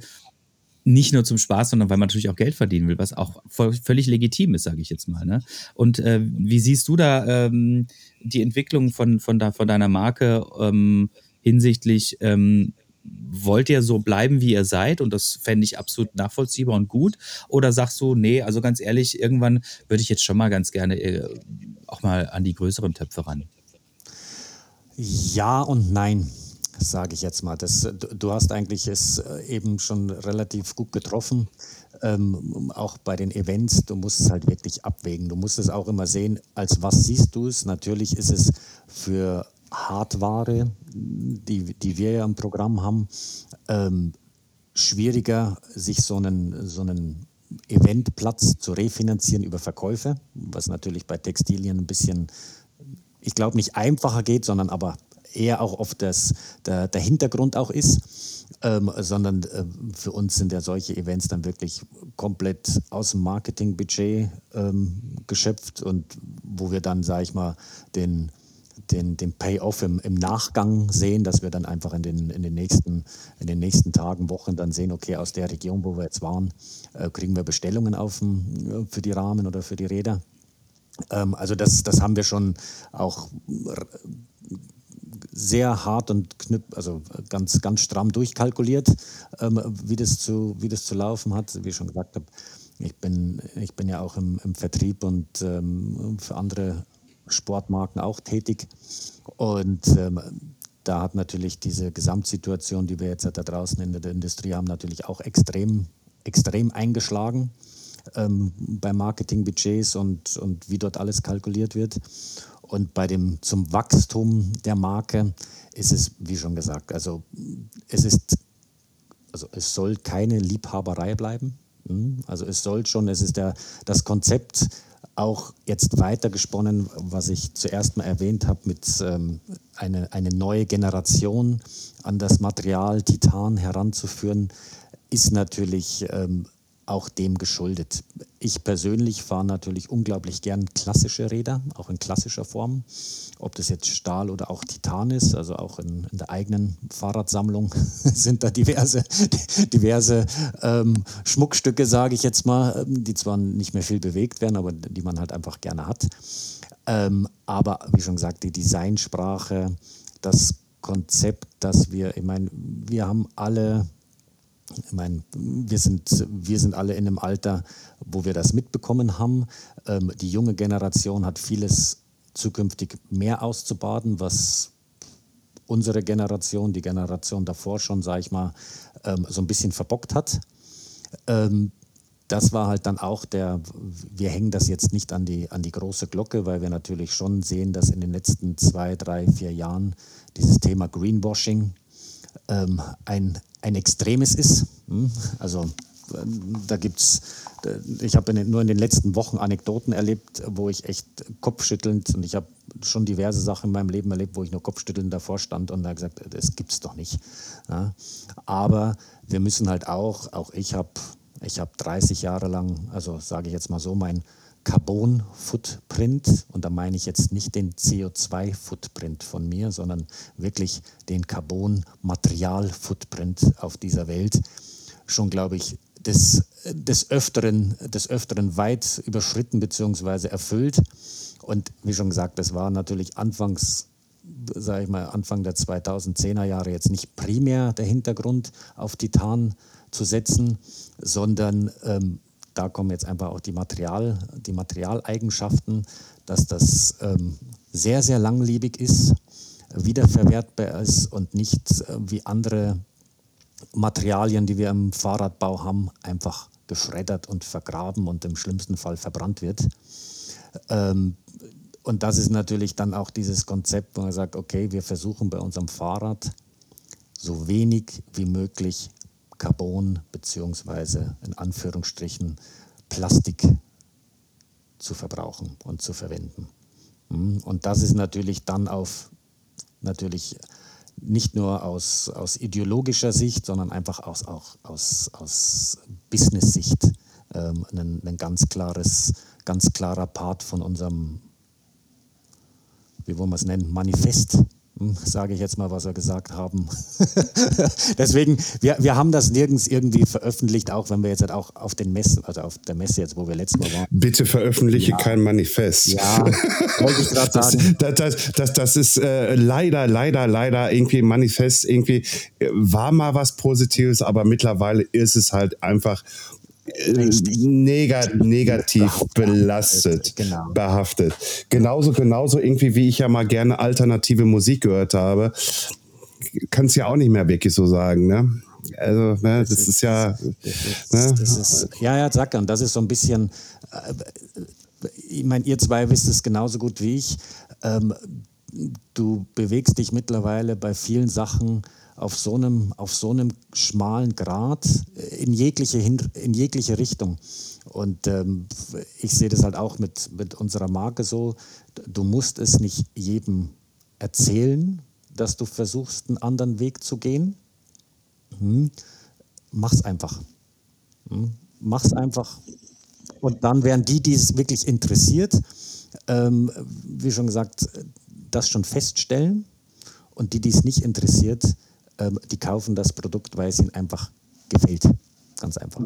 B: nicht nur zum Spaß, sondern weil man natürlich auch Geld verdienen will, was auch völlig legitim ist, sage ich jetzt mal. Ne? Und äh, wie siehst du da ähm, die Entwicklung von, von, da, von deiner Marke ähm, hinsichtlich ähm, wollt ihr so bleiben, wie ihr seid und das fände ich absolut nachvollziehbar und gut? Oder sagst du, nee, also ganz ehrlich, irgendwann würde ich jetzt schon mal ganz gerne äh, auch mal an die größeren Töpfe ran?
C: Ja und nein, sage ich jetzt mal. Das, du hast eigentlich es äh, eben schon relativ gut getroffen. Ähm, auch bei den Events, du musst es halt wirklich abwägen. Du musst es auch immer sehen, als was siehst du es. Natürlich ist es für Hardware, die, die wir ja im Programm haben, ähm, schwieriger, sich so einen, so einen Eventplatz zu refinanzieren über Verkäufe, was natürlich bei Textilien ein bisschen, ich glaube, nicht einfacher geht, sondern aber eher auch oft das, der, der Hintergrund auch ist, ähm, sondern äh, für uns sind ja solche Events dann wirklich komplett aus dem Marketingbudget ähm, geschöpft und wo wir dann, sage ich mal, den den, den Payoff im, im Nachgang sehen, dass wir dann einfach in den, in, den nächsten, in den nächsten Tagen, Wochen dann sehen, okay, aus der Region, wo wir jetzt waren, äh, kriegen wir Bestellungen auf, äh, für die Rahmen oder für die Räder. Ähm, also das, das haben wir schon auch sehr hart und knüpp, also ganz, ganz stramm durchkalkuliert, ähm, wie, das zu, wie das zu laufen hat. Wie ich schon gesagt habe, ich bin, ich bin ja auch im, im Vertrieb und ähm, für andere Sportmarken auch tätig. Und ähm, da hat natürlich diese Gesamtsituation, die wir jetzt da draußen in der Industrie haben, natürlich auch extrem, extrem eingeschlagen ähm, bei Marketingbudgets und, und wie dort alles kalkuliert wird. Und bei dem zum Wachstum der Marke ist es, wie schon gesagt, also es ist, also es soll keine Liebhaberei bleiben. Hm? Also es soll schon, es ist der, das Konzept auch jetzt weitergesponnen, was ich zuerst mal erwähnt habe, mit ähm, eine, eine neue Generation an das Material Titan heranzuführen, ist natürlich ähm, auch dem geschuldet. Ich persönlich fahre natürlich unglaublich gern klassische Räder, auch in klassischer Form. Ob das jetzt Stahl oder auch Titan ist, also auch in, in der eigenen Fahrradsammlung sind da diverse, diverse ähm, Schmuckstücke, sage ich jetzt mal, die zwar nicht mehr viel bewegt werden, aber die man halt einfach gerne hat. Ähm, aber wie schon gesagt, die Designsprache, das Konzept, dass wir, ich meine, wir haben alle ich meine, wir sind, wir sind alle in einem Alter, wo wir das mitbekommen haben. Ähm, die junge Generation hat vieles zukünftig mehr auszubaden, was unsere Generation, die Generation davor schon, sage ich mal, ähm, so ein bisschen verbockt hat. Ähm, das war halt dann auch der, wir hängen das jetzt nicht an die, an die große Glocke, weil wir natürlich schon sehen, dass in den letzten zwei, drei, vier Jahren dieses Thema Greenwashing ähm, ein, ein extremes ist. Hm? Also da gibt es, ich habe nur in den letzten Wochen Anekdoten erlebt, wo ich echt kopfschüttelnd und ich habe schon diverse Sachen in meinem Leben erlebt, wo ich nur kopfschüttelnd davor stand und da gesagt, das gibt es doch nicht. Ja? Aber wir müssen halt auch, auch ich habe ich hab 30 Jahre lang, also sage ich jetzt mal so, mein Carbon-Footprint, und da meine ich jetzt nicht den CO2-Footprint von mir, sondern wirklich den Carbon-Material-Footprint auf dieser Welt, schon, glaube ich, des, des, Öfteren, des Öfteren weit überschritten bzw. erfüllt. Und wie schon gesagt, das war natürlich anfangs, sage ich mal, Anfang der 2010er Jahre jetzt nicht primär der Hintergrund, auf Titan zu setzen, sondern ähm, da kommen jetzt einfach auch die, Material, die Materialeigenschaften, dass das ähm, sehr, sehr langlebig ist, wiederverwertbar ist und nicht äh, wie andere Materialien, die wir im Fahrradbau haben, einfach geschreddert und vergraben und im schlimmsten Fall verbrannt wird. Ähm, und das ist natürlich dann auch dieses Konzept, wo man sagt, okay, wir versuchen bei unserem Fahrrad so wenig wie möglich Carbon beziehungsweise in Anführungsstrichen Plastik zu verbrauchen und zu verwenden. Hm, und das ist natürlich dann auf natürlich nicht nur aus, aus ideologischer Sicht, sondern einfach aus, auch aus, aus Business-Sicht ähm, ein, ein ganz klares, ganz klarer Part von unserem, wie wollen wir es nennen, Manifest sage ich jetzt mal, was wir gesagt haben. Deswegen, wir, wir haben das nirgends irgendwie veröffentlicht, auch wenn wir jetzt halt auch auf den Messen, also auf der Messe jetzt, wo wir letztes Mal waren.
A: Bitte veröffentliche ja. kein Manifest.
C: Ja, wollte ich gerade sagen.
A: Das, das, das, das ist äh, leider, leider, leider irgendwie Manifest, irgendwie äh, war mal was Positives, aber mittlerweile ist es halt einfach Negat negativ belastet, genau. behaftet. Genauso, genauso irgendwie, wie ich ja mal gerne alternative Musik gehört habe, kann es ja auch nicht mehr wirklich so sagen, ne? Also, ne, das, das ist, ist, ja. Das
C: ne? das ist, ja, ja, sag und das ist so ein bisschen. Äh, ich meine, ihr zwei wisst es genauso gut wie ich. Ähm, du bewegst dich mittlerweile bei vielen Sachen auf so einem, auf so einem schmalen Grad in jegliche, in jegliche Richtung. Und ähm, ich sehe das halt auch mit, mit unserer Marke so, du musst es nicht jedem erzählen, dass du versuchst, einen anderen Weg zu gehen. Hm. Mach's einfach. Hm. Mach's einfach. Und dann werden die, die es wirklich interessiert, ähm, wie schon gesagt, das schon feststellen. Und die, die es nicht interessiert, ähm, die kaufen das Produkt, weil es ihnen einfach gefällt. Ganz einfach.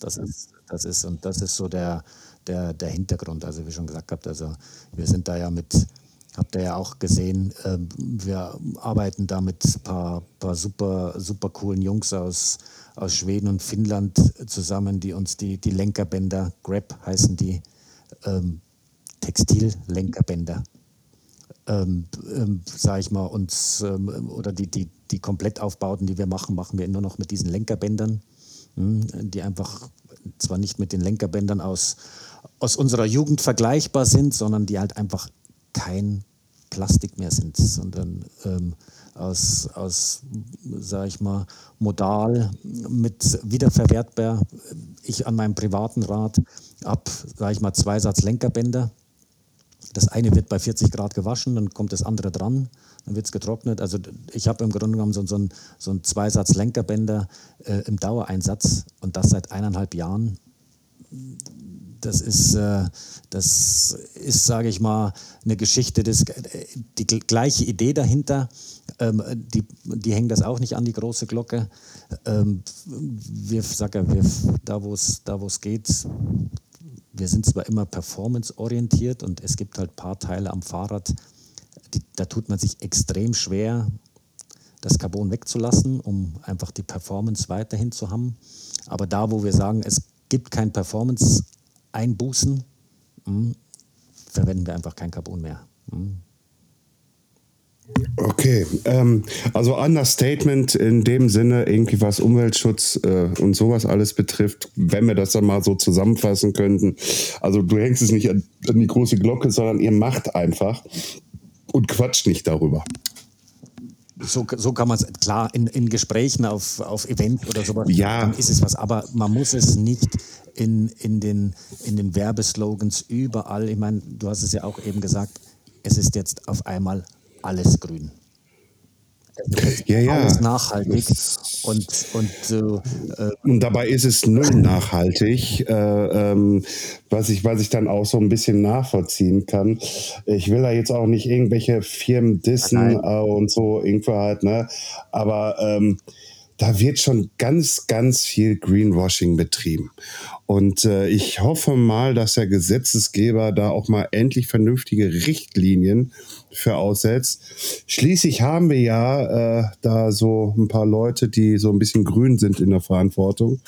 C: Das ist, das ist, und das ist so der, der, der Hintergrund. Also wie schon gesagt habt, also wir sind da ja mit, habt ihr ja auch gesehen, äh, wir arbeiten da mit ein paar, paar super, super coolen Jungs aus, aus Schweden und Finnland zusammen, die uns die, die Lenkerbänder, Grab heißen die, ähm, Textillenkerbänder ähm, ähm, sage ich mal, uns ähm, oder die, die, die Komplettaufbauten, die wir machen, machen wir nur noch mit diesen Lenkerbändern, hm, die einfach zwar nicht mit den Lenkerbändern aus, aus unserer Jugend vergleichbar sind, sondern die halt einfach kein Plastik mehr sind, sondern ähm, aus, aus sage ich mal, modal mit wiederverwertbar. Ich an meinem privaten Rad ab, sage ich mal, zwei Satz Lenkerbänder das eine wird bei 40 Grad gewaschen, dann kommt das andere dran, dann wird es getrocknet. Also ich habe im Grunde genommen so, so, ein, so einen Zweisatz Lenkerbänder äh, im Dauereinsatz und das seit eineinhalb Jahren. Das ist, äh, ist, sage ich mal, eine Geschichte, das, die gleiche Idee dahinter. Ähm, die, die hängen das auch nicht an die große Glocke. Ähm, wir, sag ja, wir, da wo es da, geht, wir sind zwar immer performanceorientiert und es gibt halt ein paar Teile am Fahrrad, die, da tut man sich extrem schwer, das Carbon wegzulassen, um einfach die Performance weiterhin zu haben. Aber da, wo wir sagen, es gibt kein Performance-Einbußen, hm, verwenden wir einfach kein Carbon mehr. Hm.
A: Okay, ähm, also Understatement in dem Sinne, irgendwie was Umweltschutz äh, und sowas alles betrifft, wenn wir das dann mal so zusammenfassen könnten. Also du hängst es nicht an, an die große Glocke, sondern ihr macht einfach und quatscht nicht darüber.
C: So, so kann man es, klar, in, in Gesprächen auf, auf Event oder sowas,
A: ja.
C: dann ist es was, aber man muss es nicht in, in, den, in den Werbeslogans überall, ich meine, du hast es ja auch eben gesagt, es ist jetzt auf einmal alles grün.
A: Ja, ja.
C: Alles nachhaltig. Und, und,
A: äh, und dabei ist es null nachhaltig, äh, ähm, was, ich, was ich dann auch so ein bisschen nachvollziehen kann. Ich will da jetzt auch nicht irgendwelche Firmen dissen äh, und so, irgendwo halt, ne? Aber ähm, da wird schon ganz, ganz viel Greenwashing betrieben. Und äh, ich hoffe mal, dass der Gesetzesgeber da auch mal endlich vernünftige Richtlinien für aussetzt. Schließlich haben wir ja äh, da so ein paar Leute, die so ein bisschen grün sind in der Verantwortung.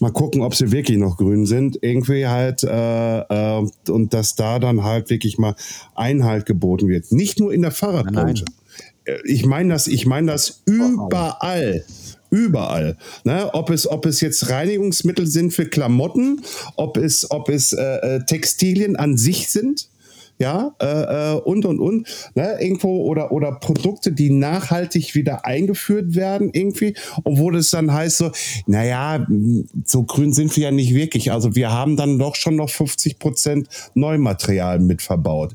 A: Mal gucken, ob sie wirklich noch grün sind. Irgendwie halt, äh, äh, und dass da dann halt wirklich mal Einhalt geboten wird. Nicht nur in der Fahrradbranche. Ich meine das, ich meine das überall Überall. Ne? Ob, es, ob es jetzt Reinigungsmittel sind für Klamotten, ob es, ob es äh, äh Textilien an sich sind ja, äh, äh, und und und, ne, irgendwo oder oder Produkte, die nachhaltig wieder eingeführt werden irgendwie, obwohl es dann heißt so, naja, so grün sind wir ja nicht wirklich, also wir haben dann doch schon noch 50 Prozent Neumaterial mit verbaut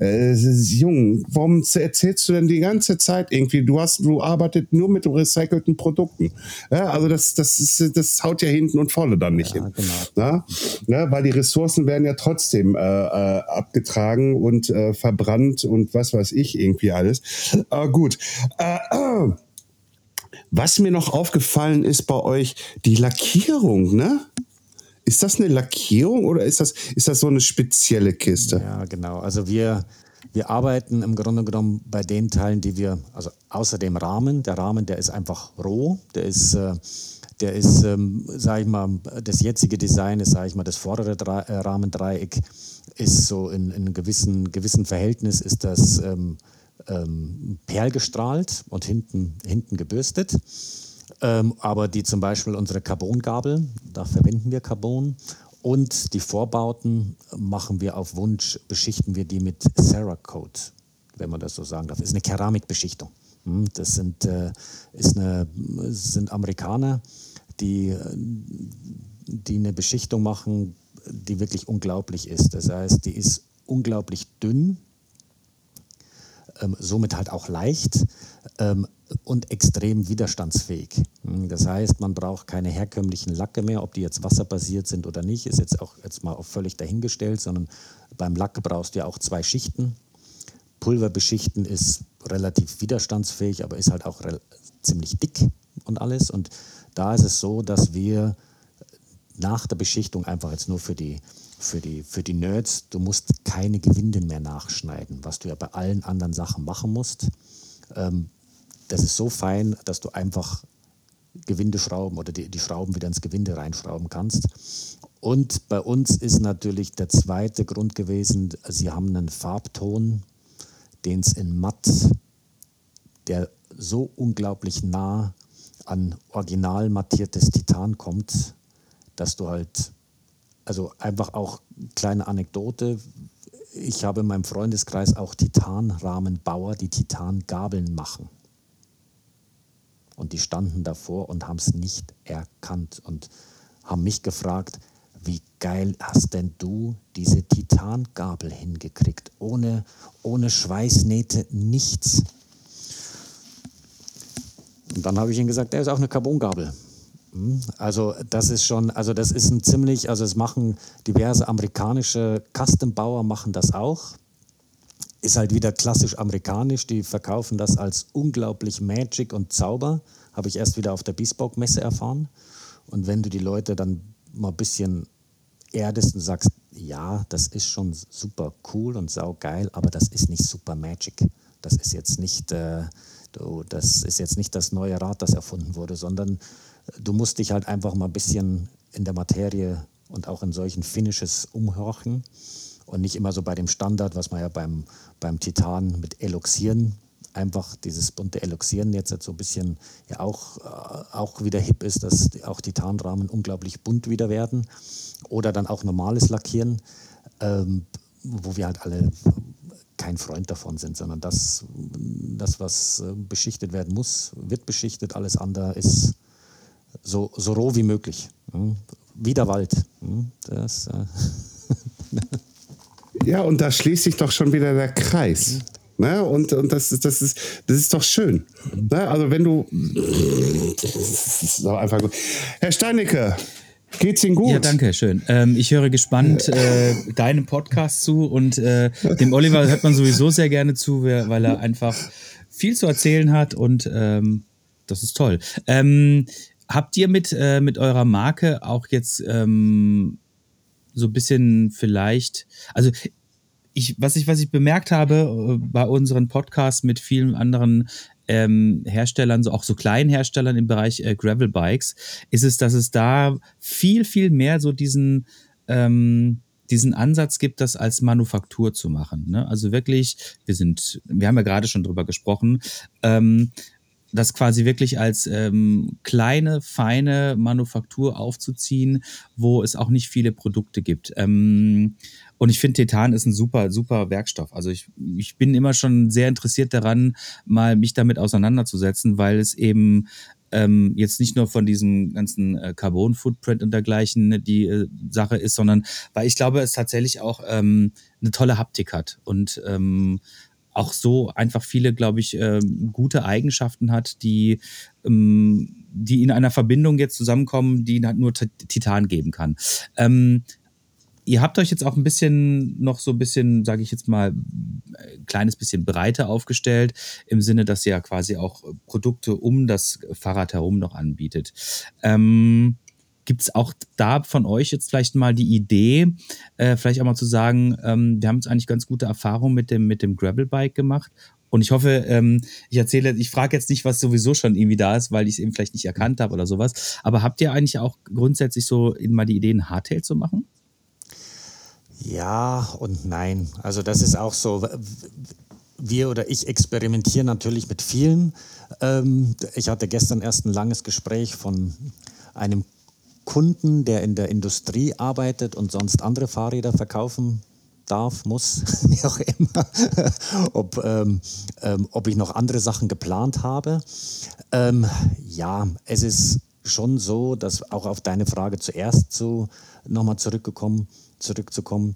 A: äh, Jung, warum erzählst du denn die ganze Zeit irgendwie? Du hast, du arbeitest nur mit recycelten Produkten. Ja, also das, das ist, das haut ja hinten und vorne dann nicht ja, hin. Genau. Ja? Ja, weil die Ressourcen werden ja trotzdem äh, äh, abgetragen und äh, verbrannt und was weiß ich irgendwie alles. Äh, gut. Äh, was mir noch aufgefallen ist bei euch, die Lackierung, ne? Ist das eine Lackierung oder ist das, ist das so eine spezielle Kiste?
C: Ja, genau. Also wir, wir arbeiten im Grunde genommen bei den Teilen, die wir, also außer dem Rahmen, der Rahmen, der ist einfach roh, der ist, äh, der ist, ähm, sage ich mal, das jetzige Design ist, sage ich mal, das vordere äh, Rahmendreieck ist so in, in einem gewissen, gewissen Verhältnis ist das ähm, ähm, perlgestrahlt und hinten, hinten gebürstet. Ähm, aber die zum Beispiel unsere Carbongabel, da verwenden wir Carbon. Und die Vorbauten machen wir auf Wunsch, beschichten wir die mit Cerakote, wenn man das so sagen darf. Das ist eine Keramikbeschichtung. Hm, das sind, äh, ist eine, sind Amerikaner, die, die eine Beschichtung machen, die wirklich unglaublich ist. Das heißt, die ist unglaublich dünn, ähm, somit halt auch leicht. Ähm, und extrem widerstandsfähig. Hm, das heißt, man braucht keine herkömmlichen Lacke mehr, ob die jetzt wasserbasiert sind oder nicht, ist jetzt auch jetzt mal völlig dahingestellt, sondern beim Lack brauchst du ja auch zwei Schichten. Pulverbeschichten ist relativ widerstandsfähig, aber ist halt auch ziemlich dick und alles. Und da ist es so, dass wir nach der Beschichtung einfach jetzt nur für die, für die, für die Nerds, du musst keine Gewinden mehr nachschneiden, was du ja bei allen anderen Sachen machen musst. Ähm, das ist so fein, dass du einfach Gewindeschrauben oder die, die Schrauben wieder ins Gewinde reinschrauben kannst. Und bei uns ist natürlich der zweite Grund gewesen, sie haben einen Farbton, den es in matt, der so unglaublich nah an original mattiertes Titan kommt, dass du halt, also einfach auch kleine Anekdote, ich habe in meinem Freundeskreis auch Titanrahmenbauer, die Titangabeln machen. Und die standen davor und haben es nicht erkannt und haben mich gefragt, wie geil hast denn du diese Titangabel hingekriegt? Ohne, ohne Schweißnähte, nichts. Und dann habe ich ihnen gesagt, der ist auch eine Carbongabel. Hm? Also das ist schon, also das ist ein ziemlich, also es machen diverse amerikanische Custombauer machen das auch ist halt wieder klassisch amerikanisch. Die verkaufen das als unglaublich Magic und Zauber. Habe ich erst wieder auf der Bespoke-Messe erfahren. Und wenn du die Leute dann mal ein bisschen erdest und sagst, ja, das ist schon super cool und saugeil, aber das ist nicht super Magic. Das ist jetzt nicht, äh, du, das ist jetzt nicht das neue Rad, das erfunden wurde, sondern du musst dich halt einfach mal ein bisschen in der Materie und auch in solchen Finishes umhorchen und nicht immer so bei dem Standard, was man ja beim, beim Titan mit Eloxieren einfach dieses bunte Eloxieren jetzt so ein bisschen ja auch, äh, auch wieder hip ist, dass auch Titanrahmen unglaublich bunt wieder werden. Oder dann auch normales Lackieren, ähm, wo wir halt alle kein Freund davon sind, sondern das, das, was äh, beschichtet werden muss, wird beschichtet, alles andere ist so, so roh wie möglich. Hm? Wie der Wald. Hm? Das, äh
A: Ja, und da schließt sich doch schon wieder der Kreis. Ne? Und, und das, ist, das, ist, das ist doch schön. Ne? Also wenn du... Das ist doch einfach gut. Herr Steinecke, Geht's Ihnen gut?
B: Ja, danke, schön. Ähm, ich höre gespannt äh, deinem Podcast zu und äh, dem Oliver hört man sowieso sehr gerne zu, weil er einfach viel zu erzählen hat und ähm, das ist toll. Ähm, habt ihr mit, äh, mit eurer Marke auch jetzt ähm, so ein bisschen vielleicht, also ich, was ich, was ich bemerkt habe äh, bei unseren Podcasts mit vielen anderen ähm, Herstellern, so auch so kleinen Herstellern im Bereich äh, Gravel Bikes, ist es, dass es da viel, viel mehr so diesen, ähm, diesen Ansatz gibt, das als Manufaktur zu machen. Ne? Also wirklich, wir sind, wir haben ja gerade schon drüber gesprochen, ähm, das quasi wirklich als ähm, kleine, feine Manufaktur aufzuziehen, wo es auch nicht viele Produkte gibt. Ähm, und ich finde, Titan ist ein super, super Werkstoff. Also ich, ich bin immer schon sehr interessiert daran, mal mich damit auseinanderzusetzen, weil es eben ähm, jetzt nicht nur von diesem ganzen äh, Carbon-Footprint und dergleichen die äh, Sache ist, sondern weil ich glaube, es tatsächlich auch ähm, eine tolle Haptik hat und ähm, auch so einfach viele, glaube ich, äh, gute Eigenschaften hat, die, ähm, die in einer Verbindung jetzt zusammenkommen, die nur Titan geben kann. Ähm, ihr habt euch jetzt auch ein bisschen noch so ein bisschen, sage ich jetzt mal, ein kleines bisschen breiter aufgestellt, im Sinne, dass ihr ja quasi auch Produkte um das Fahrrad herum noch anbietet. Ähm, Gibt es auch da von euch jetzt vielleicht mal die Idee, äh, vielleicht auch mal zu sagen, ähm, wir haben jetzt eigentlich ganz gute Erfahrungen mit dem, mit dem Gravelbike gemacht und ich hoffe, ähm, ich erzähle, ich frage jetzt nicht, was sowieso schon irgendwie da ist, weil ich es eben vielleicht nicht erkannt habe oder sowas. Aber habt ihr eigentlich auch grundsätzlich so mal die Idee, ein Hardtail zu machen?
C: Ja und nein. Also das ist auch so. Wir oder ich experimentieren natürlich mit vielen. Ähm, ich hatte gestern erst ein langes Gespräch von einem Kunden, der in der Industrie arbeitet und sonst andere Fahrräder verkaufen darf, muss, wie auch immer, ob, ähm, ähm, ob ich noch andere Sachen geplant habe. Ähm, ja, es ist schon so, dass auch auf deine Frage zuerst so nochmal zurückgekommen, zurückzukommen.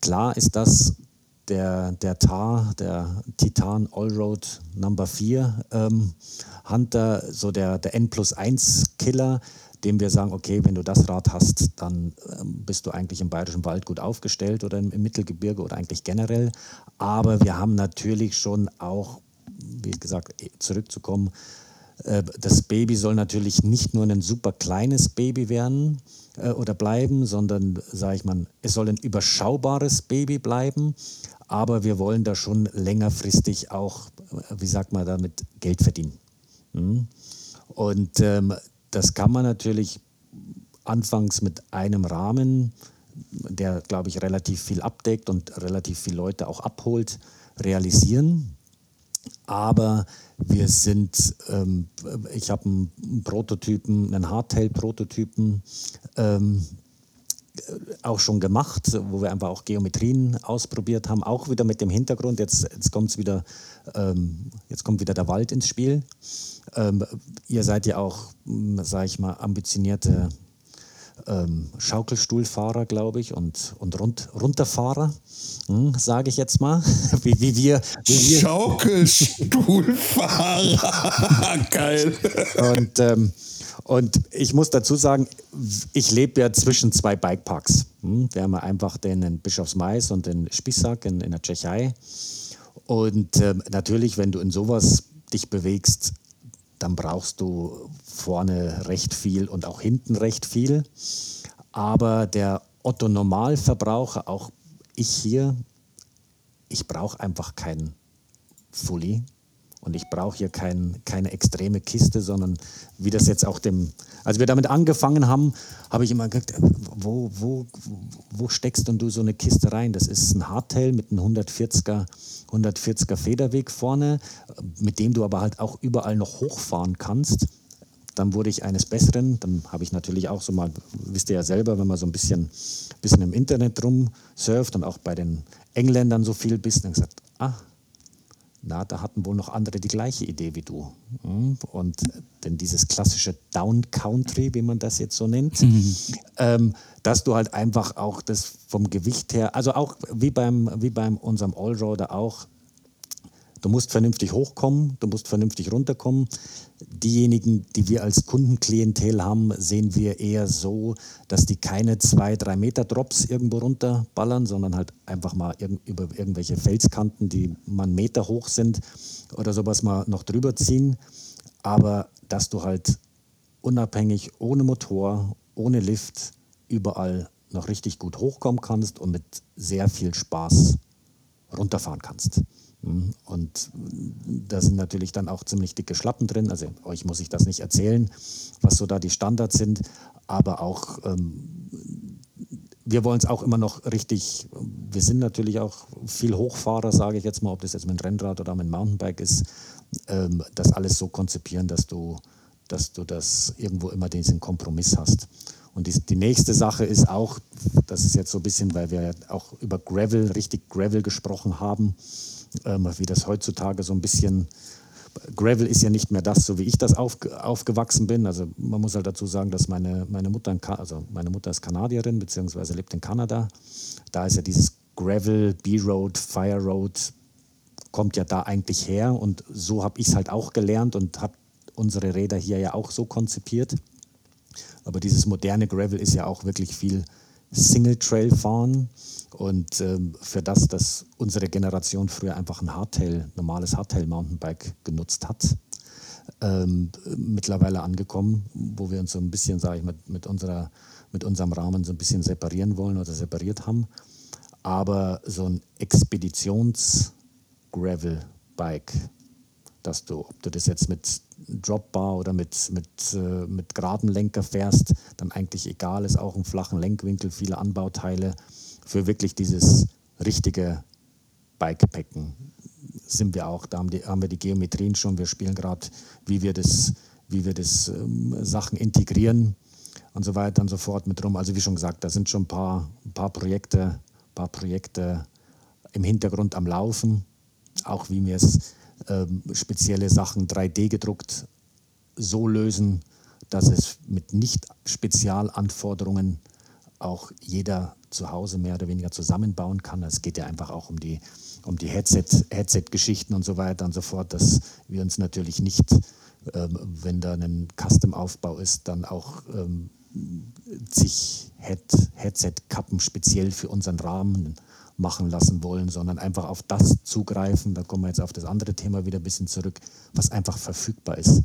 C: Klar ist das der, der TAR, der Titan Allroad Number 4 ähm, Hunter, so der, der N plus 1 Killer, dem wir sagen, okay, wenn du das Rad hast, dann ähm, bist du eigentlich im Bayerischen Wald gut aufgestellt oder im, Mittelgebirge oder eigentlich generell. Aber wir haben natürlich schon auch, wie gesagt, eh, zurückzukommen, äh, das Baby soll natürlich nicht nur ein super kleines Baby werden äh, oder bleiben, sondern, sage ich mal, es soll ein überschaubares Baby bleiben. Aber wir wollen da schon längerfristig auch, äh, wie sagt man, damit Geld verdienen. Hm? Und ähm, das kann man natürlich anfangs mit einem Rahmen, der, glaube ich, relativ viel abdeckt und relativ viele Leute auch abholt, realisieren. Aber wir sind, ähm, ich habe einen Prototypen, einen Hardtail-Prototypen ähm, auch schon gemacht, wo wir einfach auch Geometrien ausprobiert haben, auch wieder mit dem Hintergrund, jetzt, jetzt, kommt's wieder, ähm, jetzt kommt wieder der Wald ins Spiel. Ähm, ihr seid ja auch, sage ich mal, ambitionierte ähm, Schaukelstuhlfahrer, glaube ich, und, und Rund, Runterfahrer, hm, sage ich jetzt mal. wie, wie wir, wie wir
A: Schaukelstuhlfahrer, geil.
C: Und, ähm, und ich muss dazu sagen, ich lebe ja zwischen zwei Bikeparks. Hm, wir haben einfach den in Bischofsmais und den Spissak in, in der Tschechei. Und ähm, natürlich, wenn du in sowas dich bewegst, dann brauchst du vorne recht viel und auch hinten recht viel. Aber der Otto Normalverbraucher, auch ich hier, ich brauche einfach keinen Fully. Und ich brauche hier kein, keine extreme Kiste, sondern wie das jetzt auch dem, als wir damit angefangen haben, habe ich immer gedacht, wo, wo, wo steckst denn du so eine Kiste rein? Das ist ein Hardtail mit einem 140er, 140er Federweg vorne, mit dem du aber halt auch überall noch hochfahren kannst. Dann wurde ich eines Besseren, dann habe ich natürlich auch so mal, wisst ihr ja selber, wenn man so ein bisschen, bisschen im Internet rumsurft und auch bei den Engländern so viel bist, dann gesagt, ah, na, da hatten wohl noch andere die gleiche Idee wie du. Hm? Und denn dieses klassische Down Country, wie man das jetzt so nennt, mhm. ähm, dass du halt einfach auch das vom Gewicht her, also auch wie beim, wie beim unserem Allroader auch, Du musst vernünftig hochkommen, du musst vernünftig runterkommen. Diejenigen, die wir als Kundenklientel haben, sehen wir eher so, dass die keine zwei, drei Meter Drops irgendwo runterballern, sondern halt einfach mal irg über irgendwelche Felskanten, die man Meter hoch sind oder sowas mal noch drüber ziehen. Aber dass du halt unabhängig, ohne Motor, ohne Lift, überall noch richtig gut hochkommen kannst und mit sehr viel Spaß runterfahren kannst. Mhm. Und da sind natürlich dann auch ziemlich dicke Schlappen drin. Also euch muss ich das nicht erzählen, was so da die Standards sind. Aber auch, ähm, wir wollen es auch immer noch richtig, wir sind natürlich auch viel Hochfahrer, sage ich jetzt mal, ob das jetzt mit dem Rennrad oder mit dem Mountainbike ist. ähm, das alles so konzipieren, dass du, dass du das irgendwo immer diesen Kompromiss hast. Und die, die nächste Sache ist auch, das ist jetzt so ein bisschen, weil wir auch über Gravel, richtig Gravel gesprochen haben, ähm, wie das heutzutage so ein bisschen Gravel ist ja nicht mehr das, so wie ich das auf, aufgewachsen bin. Also man muss halt dazu sagen, dass meine, meine Mutter, also meine Mutter ist Kanadierin, beziehungsweise lebt in Kanada. Da ist ja dieses Gravel, B-Road, Fire Road, kommt ja da eigentlich her. Und so habe ich es halt auch gelernt und habe unsere Räder hier ja auch so konzipiert. Aber dieses moderne Gravel ist ja auch wirklich viel Single Trail fahren. Und ähm, für das, dass unsere Generation früher einfach ein Hardtail, normales Hardtail-Mountainbike genutzt hat, ähm, mittlerweile angekommen, wo wir uns so ein bisschen, sage ich, mit, mit, unserer, mit unserem Rahmen so ein bisschen separieren wollen oder separiert haben. Aber so ein Expeditions-Gravel-Bike, dass du, ob du das jetzt mit Dropbar oder mit, mit, äh, mit geraden Lenker fährst, dann eigentlich egal ist, auch einen flachen Lenkwinkel, viele Anbauteile für wirklich dieses richtige Bikepacken. Sind wir auch, da haben, die, haben wir die Geometrien schon, wir spielen gerade, wie wir das, wie wir das ähm, Sachen integrieren und so weiter und so fort mit rum. Also wie schon gesagt, da sind schon ein paar, ein paar Projekte, paar Projekte im Hintergrund am Laufen, auch wie wir es ähm, spezielle Sachen 3D gedruckt so lösen, dass es mit nicht Spezialanforderungen auch jeder zu Hause mehr oder weniger zusammenbauen kann. Es geht ja einfach auch um die, um die Headset-Geschichten und so weiter und so fort, dass wir uns natürlich nicht, ähm, wenn da ein Custom-Aufbau ist, dann auch ähm, zig Head Headset-Kappen speziell für unseren Rahmen machen lassen wollen, sondern einfach auf das zugreifen, da kommen wir jetzt auf das andere Thema wieder ein bisschen zurück, was einfach verfügbar ist.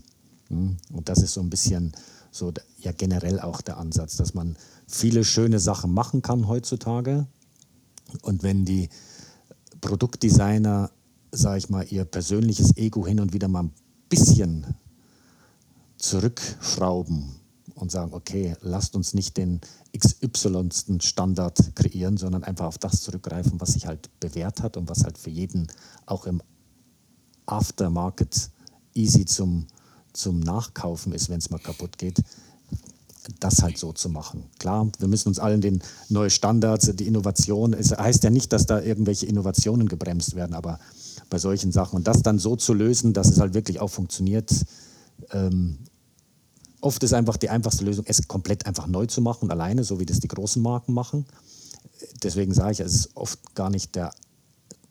C: Hm? Und das ist so ein bisschen so ja generell auch der Ansatz, dass man viele schöne Sachen machen kann heutzutage. Und wenn die Produktdesigner, sage ich mal, ihr persönliches Ego hin und wieder mal ein bisschen zurückschrauben und sagen, okay, lasst uns nicht den XY. Standard kreieren, sondern einfach auf das zurückgreifen, was sich halt bewährt hat und was halt für jeden auch im Aftermarket easy zum, zum Nachkaufen ist, wenn es mal kaputt geht das halt so zu machen. Klar, wir müssen uns allen den neuen Standards, die Innovation, es heißt ja nicht, dass da irgendwelche Innovationen gebremst werden, aber bei solchen Sachen und das dann so zu lösen, dass es halt wirklich auch funktioniert. Ähm, oft ist einfach die einfachste Lösung, es komplett einfach neu zu machen, alleine, so wie das die großen Marken machen. Deswegen sage ich, es ist oft gar nicht der,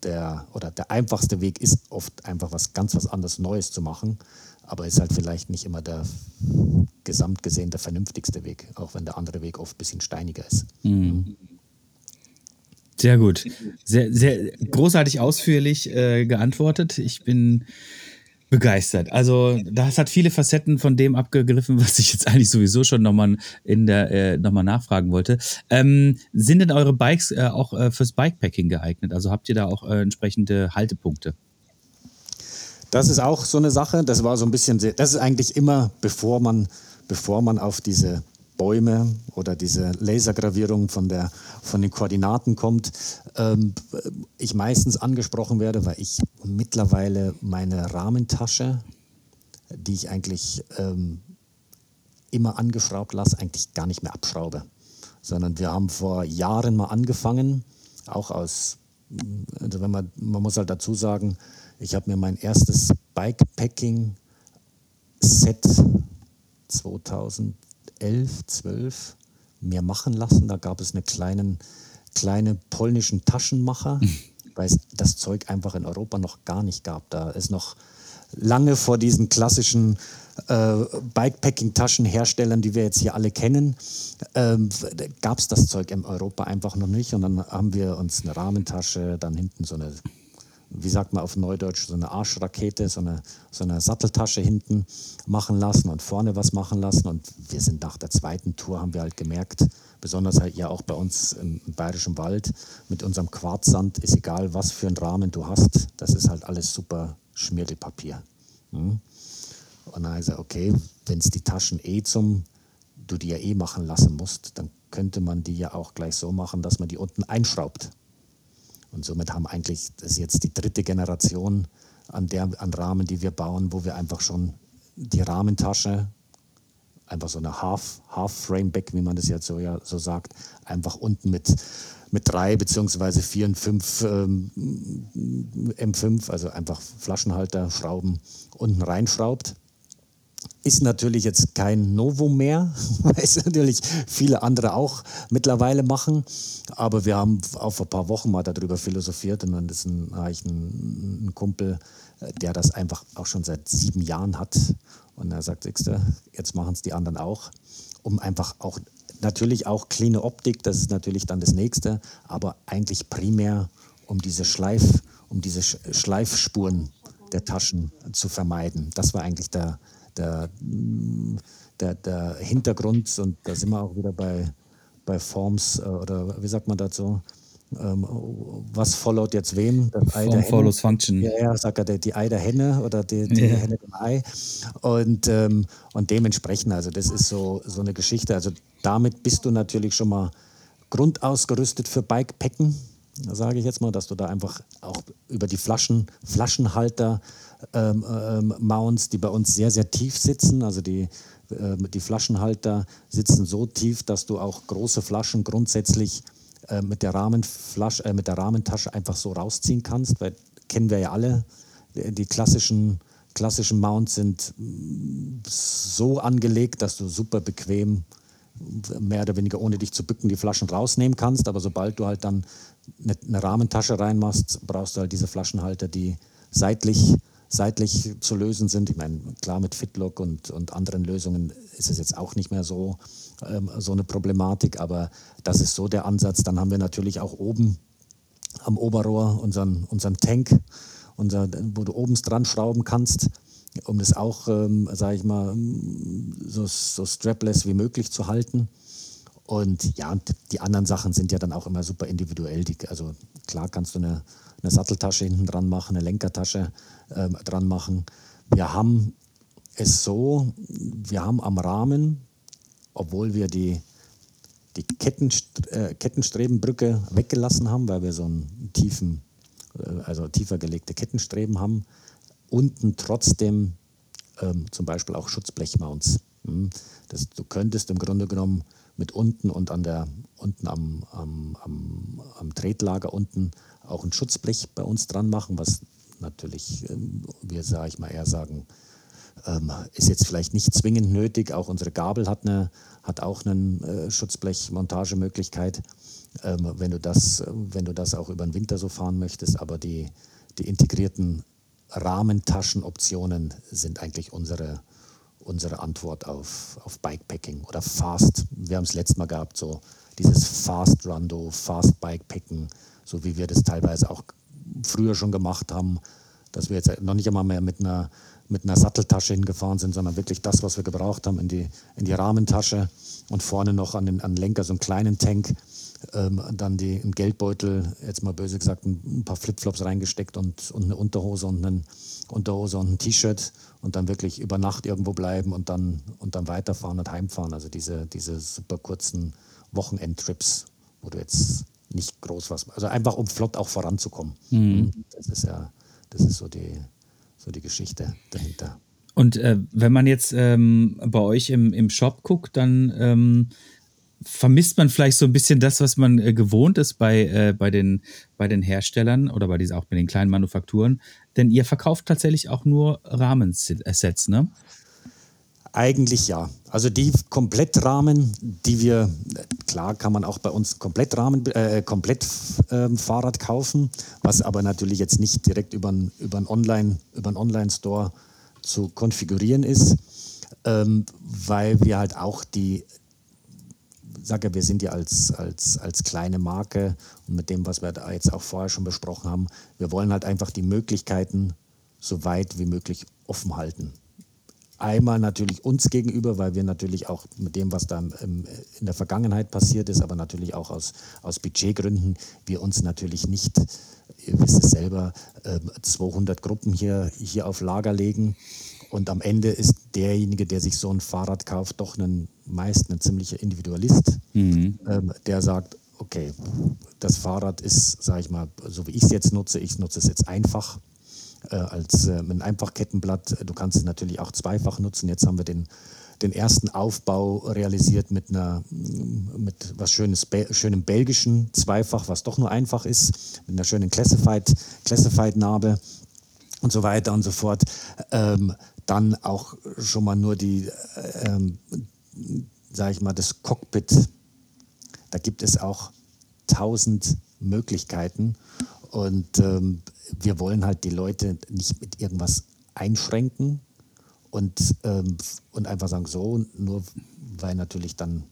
C: der oder der einfachste Weg ist oft einfach was ganz was anderes Neues zu machen aber ist halt vielleicht nicht immer der gesamt gesehen der vernünftigste Weg, auch wenn der andere Weg oft ein bisschen steiniger ist. Mhm.
B: Sehr gut. Sehr, sehr großartig ausführlich äh, geantwortet. Ich bin begeistert. Also das hat viele Facetten von dem abgegriffen, was ich jetzt eigentlich sowieso schon nochmal in der äh, nochmal nachfragen wollte. Ähm, sind denn eure Bikes äh, auch äh, fürs Bikepacking geeignet? Also habt ihr da auch äh, entsprechende Haltepunkte?
C: Das ist auch so eine Sache. Das war so ein bisschen, das ist eigentlich immer, bevor man, bevor man auf diese Bäume oder diese Lasergravierung von, der, von den Koordinaten kommt, ähm, ich meistens angesprochen werde, weil ich mittlerweile meine Rahmentasche, die ich eigentlich ähm, immer angeschraubt lasse, eigentlich gar nicht mehr abschraube. Sondern wir haben vor Jahren mal angefangen, auch aus, also wenn man, man muss halt dazu sagen, ich habe mir mein erstes Bikepacking-Set 2011, 12 mir machen lassen. Da gab es einen kleinen, kleine polnischen Taschenmacher, weil es das Zeug einfach in Europa noch gar nicht gab. Da ist noch lange vor diesen klassischen äh, Bikepacking-Taschenherstellern, die wir jetzt hier alle kennen, ähm, gab es das Zeug in Europa einfach noch nicht. Und dann haben wir uns eine Rahmentasche, dann hinten so eine wie sagt man auf Neudeutsch, so eine Arschrakete, so eine, so eine Satteltasche hinten machen lassen und vorne was machen lassen. Und wir sind nach der zweiten Tour, haben wir halt gemerkt, besonders halt ja auch bei uns im, Bayerischen Wald, mit unserem Quarzsand ist egal, was für einen Rahmen du hast, das ist halt alles super Schmirgelpapier. Mhm. Und dann habe ich gesagt, okay, wenn es die Taschen eh zum, du die ja eh machen lassen musst, dann könnte man die ja auch gleich so machen, dass man die unten einschraubt. Und somit haben eigentlich, das jetzt die dritte Generation an, der, an Rahmen, die wir bauen, wo wir einfach schon die Rahmentasche, einfach so eine Half, Half wie man das jetzt so, ja, so sagt, einfach unten mit, mit drei beziehungsweise vier und fünf ähm, M5, also einfach Flaschenhalter, Schrauben unten reinschraubt. Ist natürlich jetzt kein Novum mehr, weil es natürlich viele andere auch mittlerweile machen. Aber wir haben auch vor ein paar Wochen mal darüber philosophiert und dann ist ein, eigentlich ein, ein Kumpel, der das einfach auch schon seit sieben Jahren hat. Und er sagt, jetzt machen es die anderen auch, um einfach auch natürlich auch clean Optik, das ist natürlich dann das nächste, aber eigentlich primär um diese Schleif, um diese Schleifspuren der Taschen zu vermeiden. Das war eigentlich der, der, der, der Hintergrund und da sind wir auch wieder bei, bei Forms äh, oder wie sagt man dazu? Ähm, was followt jetzt wem?
B: Das Ei Form follows Function.
C: Ja, ja, sagt er, die Ei der Henne oder die, die yeah. Henne dem Ei. Und, ähm, und dementsprechend, also das ist so, so eine Geschichte. Also damit bist du natürlich schon mal grundausgerüstet für Bikepacken, sage ich jetzt mal, dass du da einfach auch über die Flaschen, Flaschenhalter ähm, ähm, Mounts, die bei uns sehr, sehr tief sitzen. Also die, äh, die Flaschenhalter sitzen so tief, dass du auch große Flaschen grundsätzlich äh, mit, der äh, mit der Rahmentasche einfach so rausziehen kannst. Weil kennen wir ja alle, die klassischen, klassischen Mounts sind mm, so angelegt, dass du super bequem mehr oder weniger ohne dich zu bücken die Flaschen rausnehmen kannst. Aber sobald du halt dann eine Rahmentasche reinmachst, brauchst du halt diese Flaschenhalter, die seitlich seitlich zu lösen sind. Ich meine, klar, mit Fitlock und, und anderen Lösungen ist es jetzt auch nicht mehr so, ähm, so eine Problematik, aber das ist so der Ansatz. Dann haben wir natürlich auch oben am Oberrohr unseren, unseren Tank, unser, wo du oben dran schrauben kannst, um das auch, ähm, sage ich mal, so, so strapless wie möglich zu halten. Und ja, die anderen Sachen sind ja dann auch immer super individuell. Die, also klar kannst du eine, eine Satteltasche hinten dran machen, eine Lenkertasche ähm, dran machen. Wir haben es so, wir haben am Rahmen, obwohl wir die, die Kettenst äh, Kettenstrebenbrücke weggelassen haben, weil wir so einen tiefen, äh, also tiefer gelegte Kettenstreben haben, unten trotzdem ähm, zum Beispiel auch Schutzblechmounts. Hm. Das, du könntest im Grunde genommen mit unten und an der, unten am, am, am, am Tretlager unten auch ein Schutzblech bei uns dran machen, was natürlich, ähm, wir sage ich mal eher sagen, ähm, ist jetzt vielleicht nicht zwingend nötig. Auch unsere Gabel hat, eine, hat auch eine äh, Schutzblech-Montagemöglichkeit, ähm, wenn, du das, wenn du das auch über den Winter so fahren möchtest. Aber die, die integrierten Rahmentaschenoptionen sind eigentlich unsere, unsere Antwort auf, auf Bikepacking oder Fast. Wir haben es letztes Mal gehabt, so dieses Fast Rundo, Fast Bikepacken, so wie wir das teilweise auch früher schon gemacht haben, dass wir jetzt noch nicht einmal mehr mit einer, mit einer Satteltasche hingefahren sind, sondern wirklich das, was wir gebraucht haben, in die, in die Rahmentasche und vorne noch an den, an den Lenker so einen kleinen Tank, ähm, dann die, einen Geldbeutel, jetzt mal böse gesagt, ein, ein paar Flipflops reingesteckt und, und eine Unterhose und einen Unterhose und ein T-Shirt und dann wirklich über Nacht irgendwo bleiben und dann, und dann weiterfahren und heimfahren. Also diese, diese super kurzen Wochenendtrips, wo du jetzt nicht groß was, also einfach um flott auch voranzukommen. Mhm. Das ist ja, das ist so die, so die Geschichte dahinter.
B: Und äh, wenn man jetzt ähm, bei euch im, im Shop guckt, dann ähm, vermisst man vielleicht so ein bisschen das, was man äh, gewohnt ist bei, äh, bei, den, bei den Herstellern oder bei diesen, auch bei den kleinen Manufakturen. Denn ihr verkauft tatsächlich auch nur Rahmensets, ne?
C: Eigentlich ja. Also die Komplettrahmen, die wir, klar kann man auch bei uns Komplettrahmen, äh, komplett äh, Fahrrad kaufen, was aber natürlich jetzt nicht direkt über einen Online, Online-Store zu konfigurieren ist, ähm, weil wir halt auch die sage, wir sind ja als, als, als kleine Marke und mit dem, was wir da jetzt auch vorher schon besprochen haben, wir wollen halt einfach die Möglichkeiten so weit wie möglich offen halten. Einmal natürlich uns gegenüber, weil wir natürlich auch mit dem, was da im, in der Vergangenheit passiert ist, aber natürlich auch aus, aus Budgetgründen, wir uns natürlich nicht, ihr wisst es selber, 200 ähm, Gruppen hier, hier auf Lager legen und am Ende ist derjenige, der sich so ein Fahrrad kauft, doch einen, meist ein ziemlicher Individualist, mhm. ähm, der sagt, okay, das Fahrrad ist, sage ich mal, so wie ich es jetzt nutze, ich nutze es jetzt einfach. Äh, als äh, ein Einfachkettenblatt. Du kannst es natürlich auch zweifach nutzen. Jetzt haben wir den, den ersten Aufbau realisiert mit einer mit was schönes, schönem belgischen Zweifach, was doch nur einfach ist, mit einer schönen Classified, Classified Narbe und so weiter und so fort. Ähm, dann auch schon mal nur die, äh, ähm, sage ich mal, das Cockpit. Da gibt es auch tausend Möglichkeiten und ähm, wir wollen halt die Leute nicht mit irgendwas einschränken und, ähm, und einfach sagen, so, nur weil natürlich dann,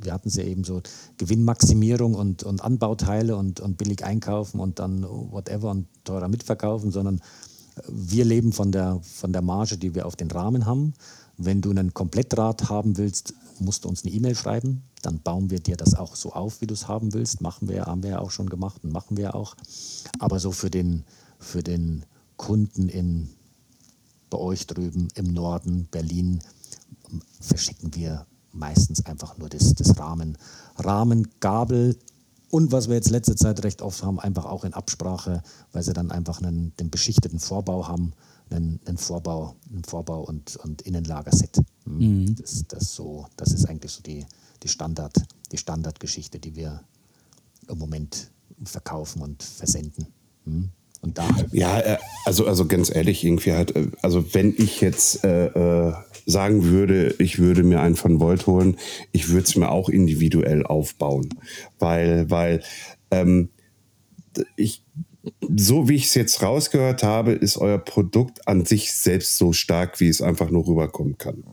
C: wir hatten es ja eben so, Gewinnmaximierung und, und Anbauteile und, und billig einkaufen und dann whatever und teurer mitverkaufen, sondern wir leben von der, von der Marge, die wir auf den Rahmen haben. Wenn du einen Komplettrad haben willst, musst du uns eine E-Mail schreiben. Dann bauen wir dir das auch so auf, wie du es haben willst. Machen wir, haben wir ja auch schon gemacht und machen wir auch. Aber so für den, für den Kunden in, bei euch drüben im Norden, Berlin, verschicken wir meistens einfach nur das, das Rahmen. Rahmen, Gabel, und was wir jetzt letzte Zeit recht oft haben, einfach auch in Absprache, weil sie dann einfach einen, den beschichteten Vorbau haben, einen, einen Vorbau, einen Vorbau und, und Innenlagerset. Hm. Mhm. Das, das, so, das ist eigentlich so die, die, Standard, die Standardgeschichte, die wir im Moment verkaufen und versenden. Hm. Und da.
A: Ja, äh, also, also ganz ehrlich, irgendwie halt, äh, also wenn ich jetzt äh, äh sagen würde, ich würde mir einen von Volt holen, ich würde es mir auch individuell aufbauen. Weil, weil ähm, ich so wie ich es jetzt rausgehört habe, ist euer Produkt an sich selbst so stark, wie es einfach nur rüberkommen kann.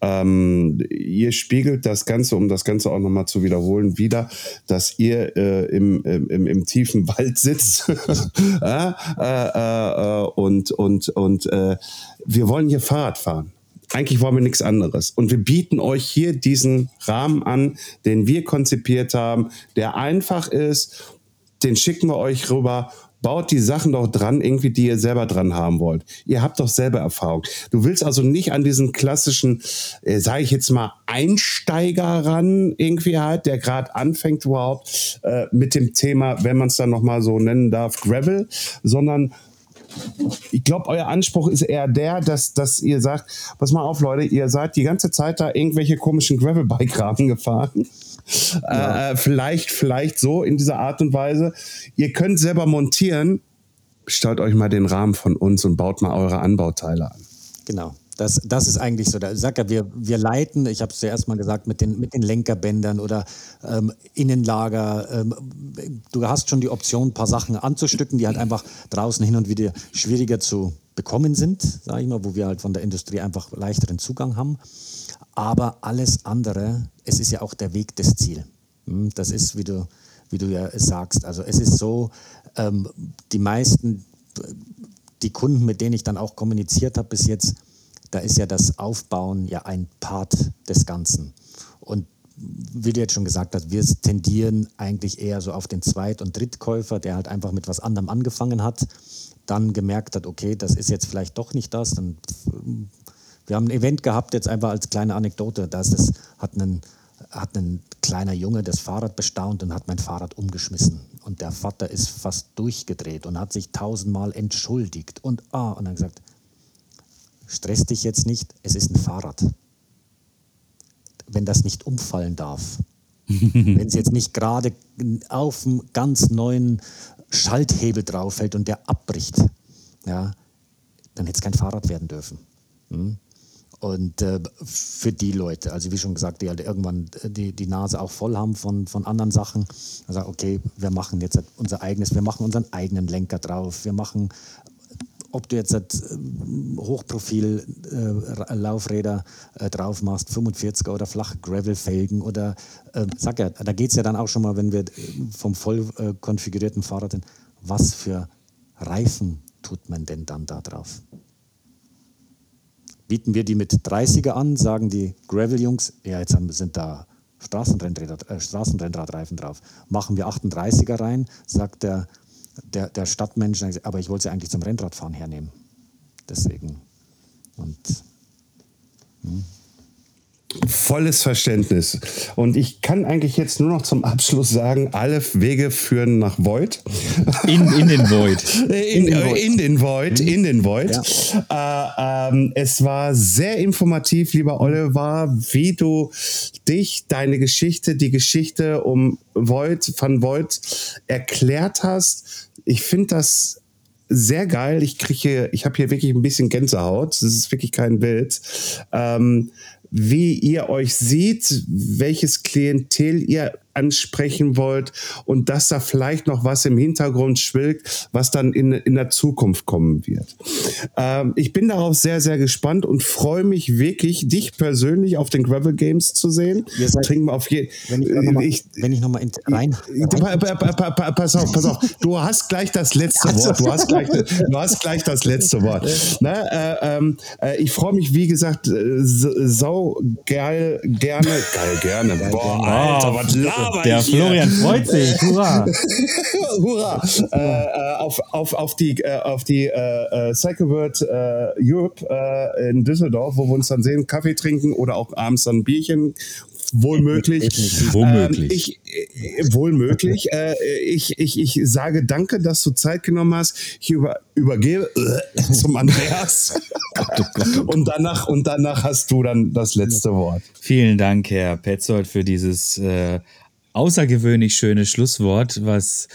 A: Ähm, ihr spiegelt das Ganze, um das Ganze auch nochmal zu wiederholen, wieder, dass ihr äh, im, im, im, tiefen Wald sitzt äh, äh, und, und, und äh, wir wollen hier Fahrrad fahren. Eigentlich wollen wir nichts anderes. Und wir bieten euch hier diesen Rahmen an, den wir konzipiert haben, der einfach ist. Den schicken wir euch rüber baut die Sachen doch dran, irgendwie, die ihr selber dran haben wollt. Ihr habt doch selber Erfahrung. Du willst also nicht an diesen klassischen, äh, sage ich jetzt mal, Einsteiger ran, irgendwie halt, der gerade anfängt überhaupt äh, mit dem Thema, wenn man es dann nochmal so nennen darf, Gravel, sondern ich glaube, euer Anspruch ist eher der, dass, dass ihr sagt, pass mal auf, Leute, ihr seid die ganze Zeit da irgendwelche komischen Gravelbike-Rahmen gefahren. Ja. Äh, vielleicht, vielleicht so in dieser Art und Weise. Ihr könnt selber montieren. Stellt euch mal den Rahmen von uns und baut mal eure Anbauteile an.
C: Genau. Das, das ist eigentlich so. Da sag ja, wir, wir leiten, ich habe es zuerst mal gesagt, mit den, mit den Lenkerbändern oder ähm, Innenlager. Ähm, du hast schon die Option, ein paar Sachen anzustücken, die halt einfach draußen hin und wieder schwieriger zu bekommen sind, sage ich mal, wo wir halt von der Industrie einfach leichteren Zugang haben. Aber alles andere, es ist ja auch der Weg des Ziel. Hm, das ist, wie du, wie du ja sagst. Also es ist so, ähm, die meisten, die Kunden, mit denen ich dann auch kommuniziert habe bis jetzt, da ist ja das Aufbauen ja ein Part des Ganzen. Und wie du jetzt schon gesagt hast, wir tendieren eigentlich eher so auf den Zweit- und Drittkäufer, der halt einfach mit was anderem angefangen hat, dann gemerkt hat, okay, das ist jetzt vielleicht doch nicht das. Dann, wir haben ein Event gehabt, jetzt einfach als kleine Anekdote, da ist das, hat ein, hat ein kleiner Junge das Fahrrad bestaunt und hat mein Fahrrad umgeschmissen. Und der Vater ist fast durchgedreht und hat sich tausendmal entschuldigt und ah, und dann gesagt, stress dich jetzt nicht, es ist ein Fahrrad. Wenn das nicht umfallen darf, wenn es jetzt nicht gerade auf einen ganz neuen Schalthebel drauf fällt und der abbricht, ja, dann hätte es kein Fahrrad werden dürfen. Hm? Und äh, für die Leute, also wie schon gesagt, die halt irgendwann die, die Nase auch voll haben von, von anderen Sachen, also okay, wir machen jetzt unser eigenes, wir machen unseren eigenen Lenker drauf, wir machen ob du jetzt äh, Hochprofil-Laufräder äh, äh, drauf machst, 45er oder flache Gravel-Felgen oder, äh, sag ja, da geht es ja dann auch schon mal, wenn wir äh, vom voll konfigurierten Fahrrad sind, was für Reifen tut man denn dann da drauf? Bieten wir die mit 30er an, sagen die Gravel-Jungs, ja, jetzt sind da Straßenrennräder, äh, Straßenrennradreifen drauf. Machen wir 38er rein, sagt der der, der Stadtmensch, aber ich wollte sie eigentlich zum Rennradfahren hernehmen. Deswegen. Und.
A: Hm. Volles Verständnis. Und ich kann eigentlich jetzt nur noch zum Abschluss sagen, alle Wege führen nach Void.
B: In, in den Void.
A: In, in, in den Void, in den Void. Ja. Äh, ähm, es war sehr informativ, lieber Oliver, wie du dich, deine Geschichte, die Geschichte um Void, von Void erklärt hast. Ich finde das sehr geil. Ich kriege, ich habe hier wirklich ein bisschen Gänsehaut. Das ist wirklich kein Bild. Ähm, wie ihr euch seht, welches Klientel ihr ansprechen wollt und dass da vielleicht noch was im Hintergrund schwillt, was dann in, in der Zukunft kommen wird. Ähm, ich bin darauf sehr, sehr gespannt und freue mich wirklich, dich persönlich auf den Gravel Games zu sehen.
C: Seid, Trinken wir auf jeden Wenn ich nochmal noch rein, rein.
A: Pass auf, pass auf. Du hast gleich das letzte Wort. Du hast gleich, du hast gleich das letzte Wort. Na, äh, ähm, äh, ich freue mich, wie gesagt, äh, sau geil, gerne, geil, gerne. Boah, Alter, was laber
B: Der Florian freut sich. Hurra.
A: Hurra. Äh, äh, auf, auf, auf die, äh, auf die äh, äh Cycle World äh, Europe äh, in Düsseldorf, wo wir uns dann sehen, Kaffee trinken oder auch abends dann ein Bierchen wohl möglich.
B: Womöglich.
A: Ähm, ich, wohl möglich. Äh, ich, ich, ich sage danke, dass du Zeit genommen hast. Ich über, übergebe äh, zum Andreas. und, danach, und danach hast du dann das letzte Wort.
B: Vielen Dank, Herr Petzold, für dieses äh, außergewöhnlich schöne Schlusswort, was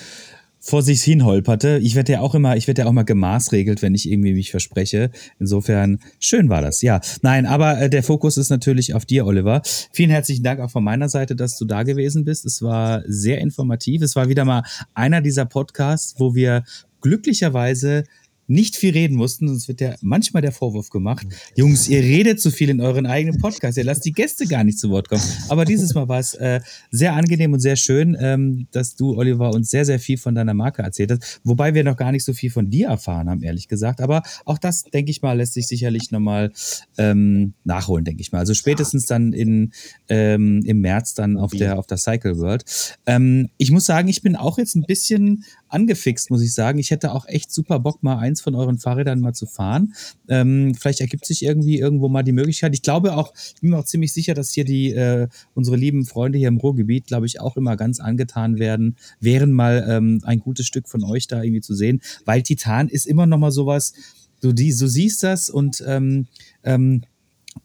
B: vor sich hin holperte. Ich werde ja auch immer, ich werde ja auch mal gemaßregelt, wenn ich irgendwie mich verspreche. Insofern schön war das. Ja, nein, aber äh, der Fokus ist natürlich auf dir, Oliver. Vielen herzlichen Dank auch von meiner Seite, dass du da gewesen bist. Es war sehr informativ. Es war wieder mal einer dieser Podcasts, wo wir glücklicherweise nicht viel reden mussten, sonst wird ja manchmal der Vorwurf gemacht, Jungs, ihr redet zu viel in euren eigenen Podcasts, ihr lasst die Gäste gar nicht zu Wort kommen. Aber dieses Mal war es äh, sehr angenehm und sehr schön, ähm, dass du, Oliver, uns sehr, sehr viel von deiner Marke erzählt hast, wobei wir noch gar nicht so viel von dir erfahren haben, ehrlich gesagt. Aber auch das, denke ich mal, lässt sich sicherlich nochmal ähm, nachholen, denke ich mal. Also spätestens dann in, ähm, im März dann auf der, auf der Cycle World. Ähm, ich muss sagen, ich bin auch jetzt ein bisschen angefixt, muss ich sagen. Ich hätte auch echt super Bock, mal eins von euren Fahrrädern mal zu fahren. Ähm, vielleicht ergibt sich irgendwie irgendwo mal die Möglichkeit. Ich glaube auch, ich bin mir auch ziemlich sicher, dass hier die äh, unsere lieben Freunde hier im Ruhrgebiet, glaube ich, auch immer ganz angetan werden, wären mal ähm, ein gutes Stück von euch da irgendwie zu sehen, weil Titan ist immer noch mal sowas. Du, die, du siehst das und ähm, ähm,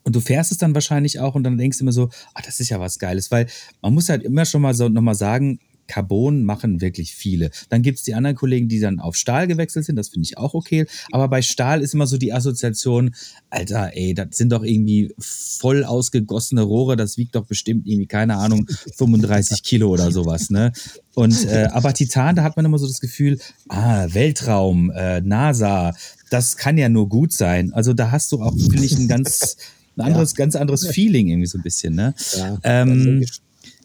B: und du fährst es dann wahrscheinlich auch und dann denkst du immer so, ah, das ist ja was Geiles, weil man muss halt immer schon mal so nochmal sagen, Carbon machen wirklich viele. Dann gibt's die anderen Kollegen, die dann auf Stahl gewechselt sind, das finde ich auch okay. Aber bei Stahl ist immer so die Assoziation, Alter, ey, das sind doch irgendwie voll ausgegossene Rohre, das wiegt doch bestimmt irgendwie, keine Ahnung, 35 Kilo oder sowas, ne? Und äh, aber Titan, da hat man immer so das Gefühl, ah, Weltraum, äh, NASA, das kann ja nur gut sein. Also da hast du auch, finde ich, ein ganz ein anderes, ja. ganz anderes Feeling irgendwie so ein bisschen, ne? Ja, ähm,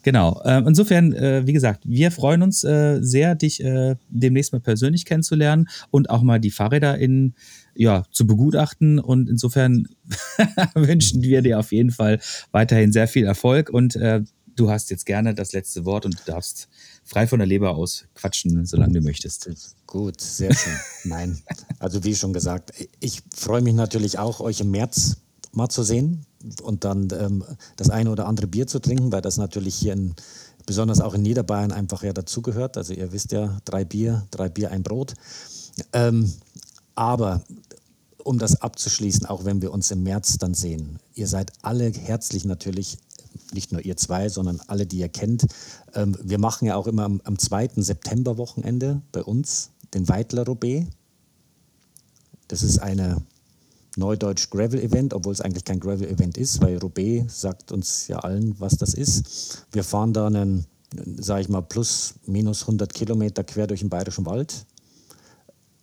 B: Genau. Äh, insofern, äh, wie gesagt, wir freuen uns äh, sehr, dich äh, demnächst mal persönlich kennenzulernen und auch mal die Fahrräder in ja, zu begutachten. Und insofern wünschen wir dir auf jeden Fall weiterhin sehr viel Erfolg. Und äh, du hast jetzt gerne das letzte Wort und du darfst frei von der Leber aus quatschen, solange du möchtest.
C: Gut, sehr schön. Nein, also wie schon gesagt, ich freue mich natürlich auch, euch im März mal zu sehen und dann ähm, das eine oder andere Bier zu trinken, weil das natürlich hier in, besonders auch in Niederbayern einfach ja dazugehört. Also ihr wisst ja, drei Bier, drei Bier, ein Brot. Ähm, aber um das abzuschließen, auch wenn wir uns im März dann sehen, ihr seid alle herzlich natürlich, nicht nur ihr zwei, sondern alle, die ihr kennt. Ähm, wir machen ja auch immer am, am 2. September-Wochenende bei uns den Weidler Roubaix. Das ist eine Neudeutsch Gravel-Event, obwohl es eigentlich kein Gravel-Event ist, weil Roubaix sagt uns ja allen, was das ist. Wir fahren da einen, sage ich mal, plus, minus 100 Kilometer quer durch den Bayerischen Wald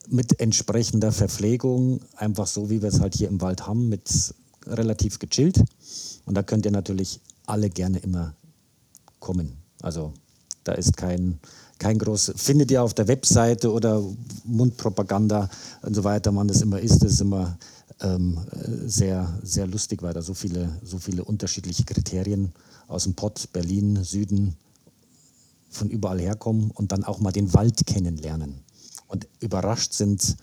C: mit entsprechender Verpflegung, einfach so, wie wir es halt hier im Wald haben, mit relativ gechillt. Und da könnt ihr natürlich alle gerne immer kommen. Also da ist kein, kein groß, findet ihr auf der Webseite oder Mundpropaganda und so weiter, man das immer ist, das ist immer ähm, sehr, sehr lustig, weil da so viele, so viele unterschiedliche Kriterien aus dem Pott, Berlin, Süden, von überall herkommen und dann auch mal den Wald kennenlernen und überrascht sind,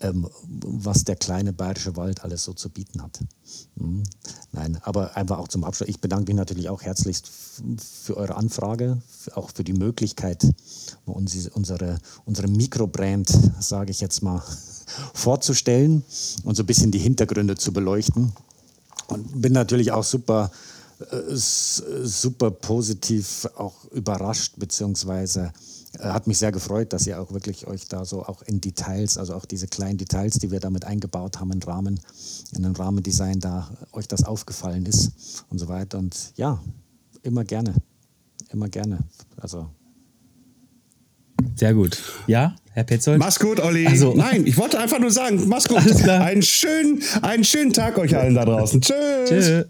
C: ähm, was der kleine bayerische Wald alles so zu bieten hat. Hm. Nein, aber einfach auch zum Abschluss. Ich bedanke mich natürlich auch herzlichst für eure Anfrage, auch für die Möglichkeit, uns unsere, unsere Mikrobrand, sage ich jetzt mal, vorzustellen und so ein bisschen die Hintergründe zu beleuchten. Und bin natürlich auch super, äh, super positiv auch überrascht, beziehungsweise äh, hat mich sehr gefreut, dass ihr auch wirklich euch da so auch in Details, also auch diese kleinen Details, die wir damit eingebaut haben, in Rahmen, in den Rahmendesign, da euch das aufgefallen ist und so weiter. Und ja, immer gerne, immer gerne. Also
B: sehr gut. Ja, Herr Petzold?
A: Mach's gut, Olli. Also, Nein, ich wollte einfach nur sagen, mach's gut. Einen schönen, einen schönen Tag euch allen da draußen. Tschüss. Tschüss.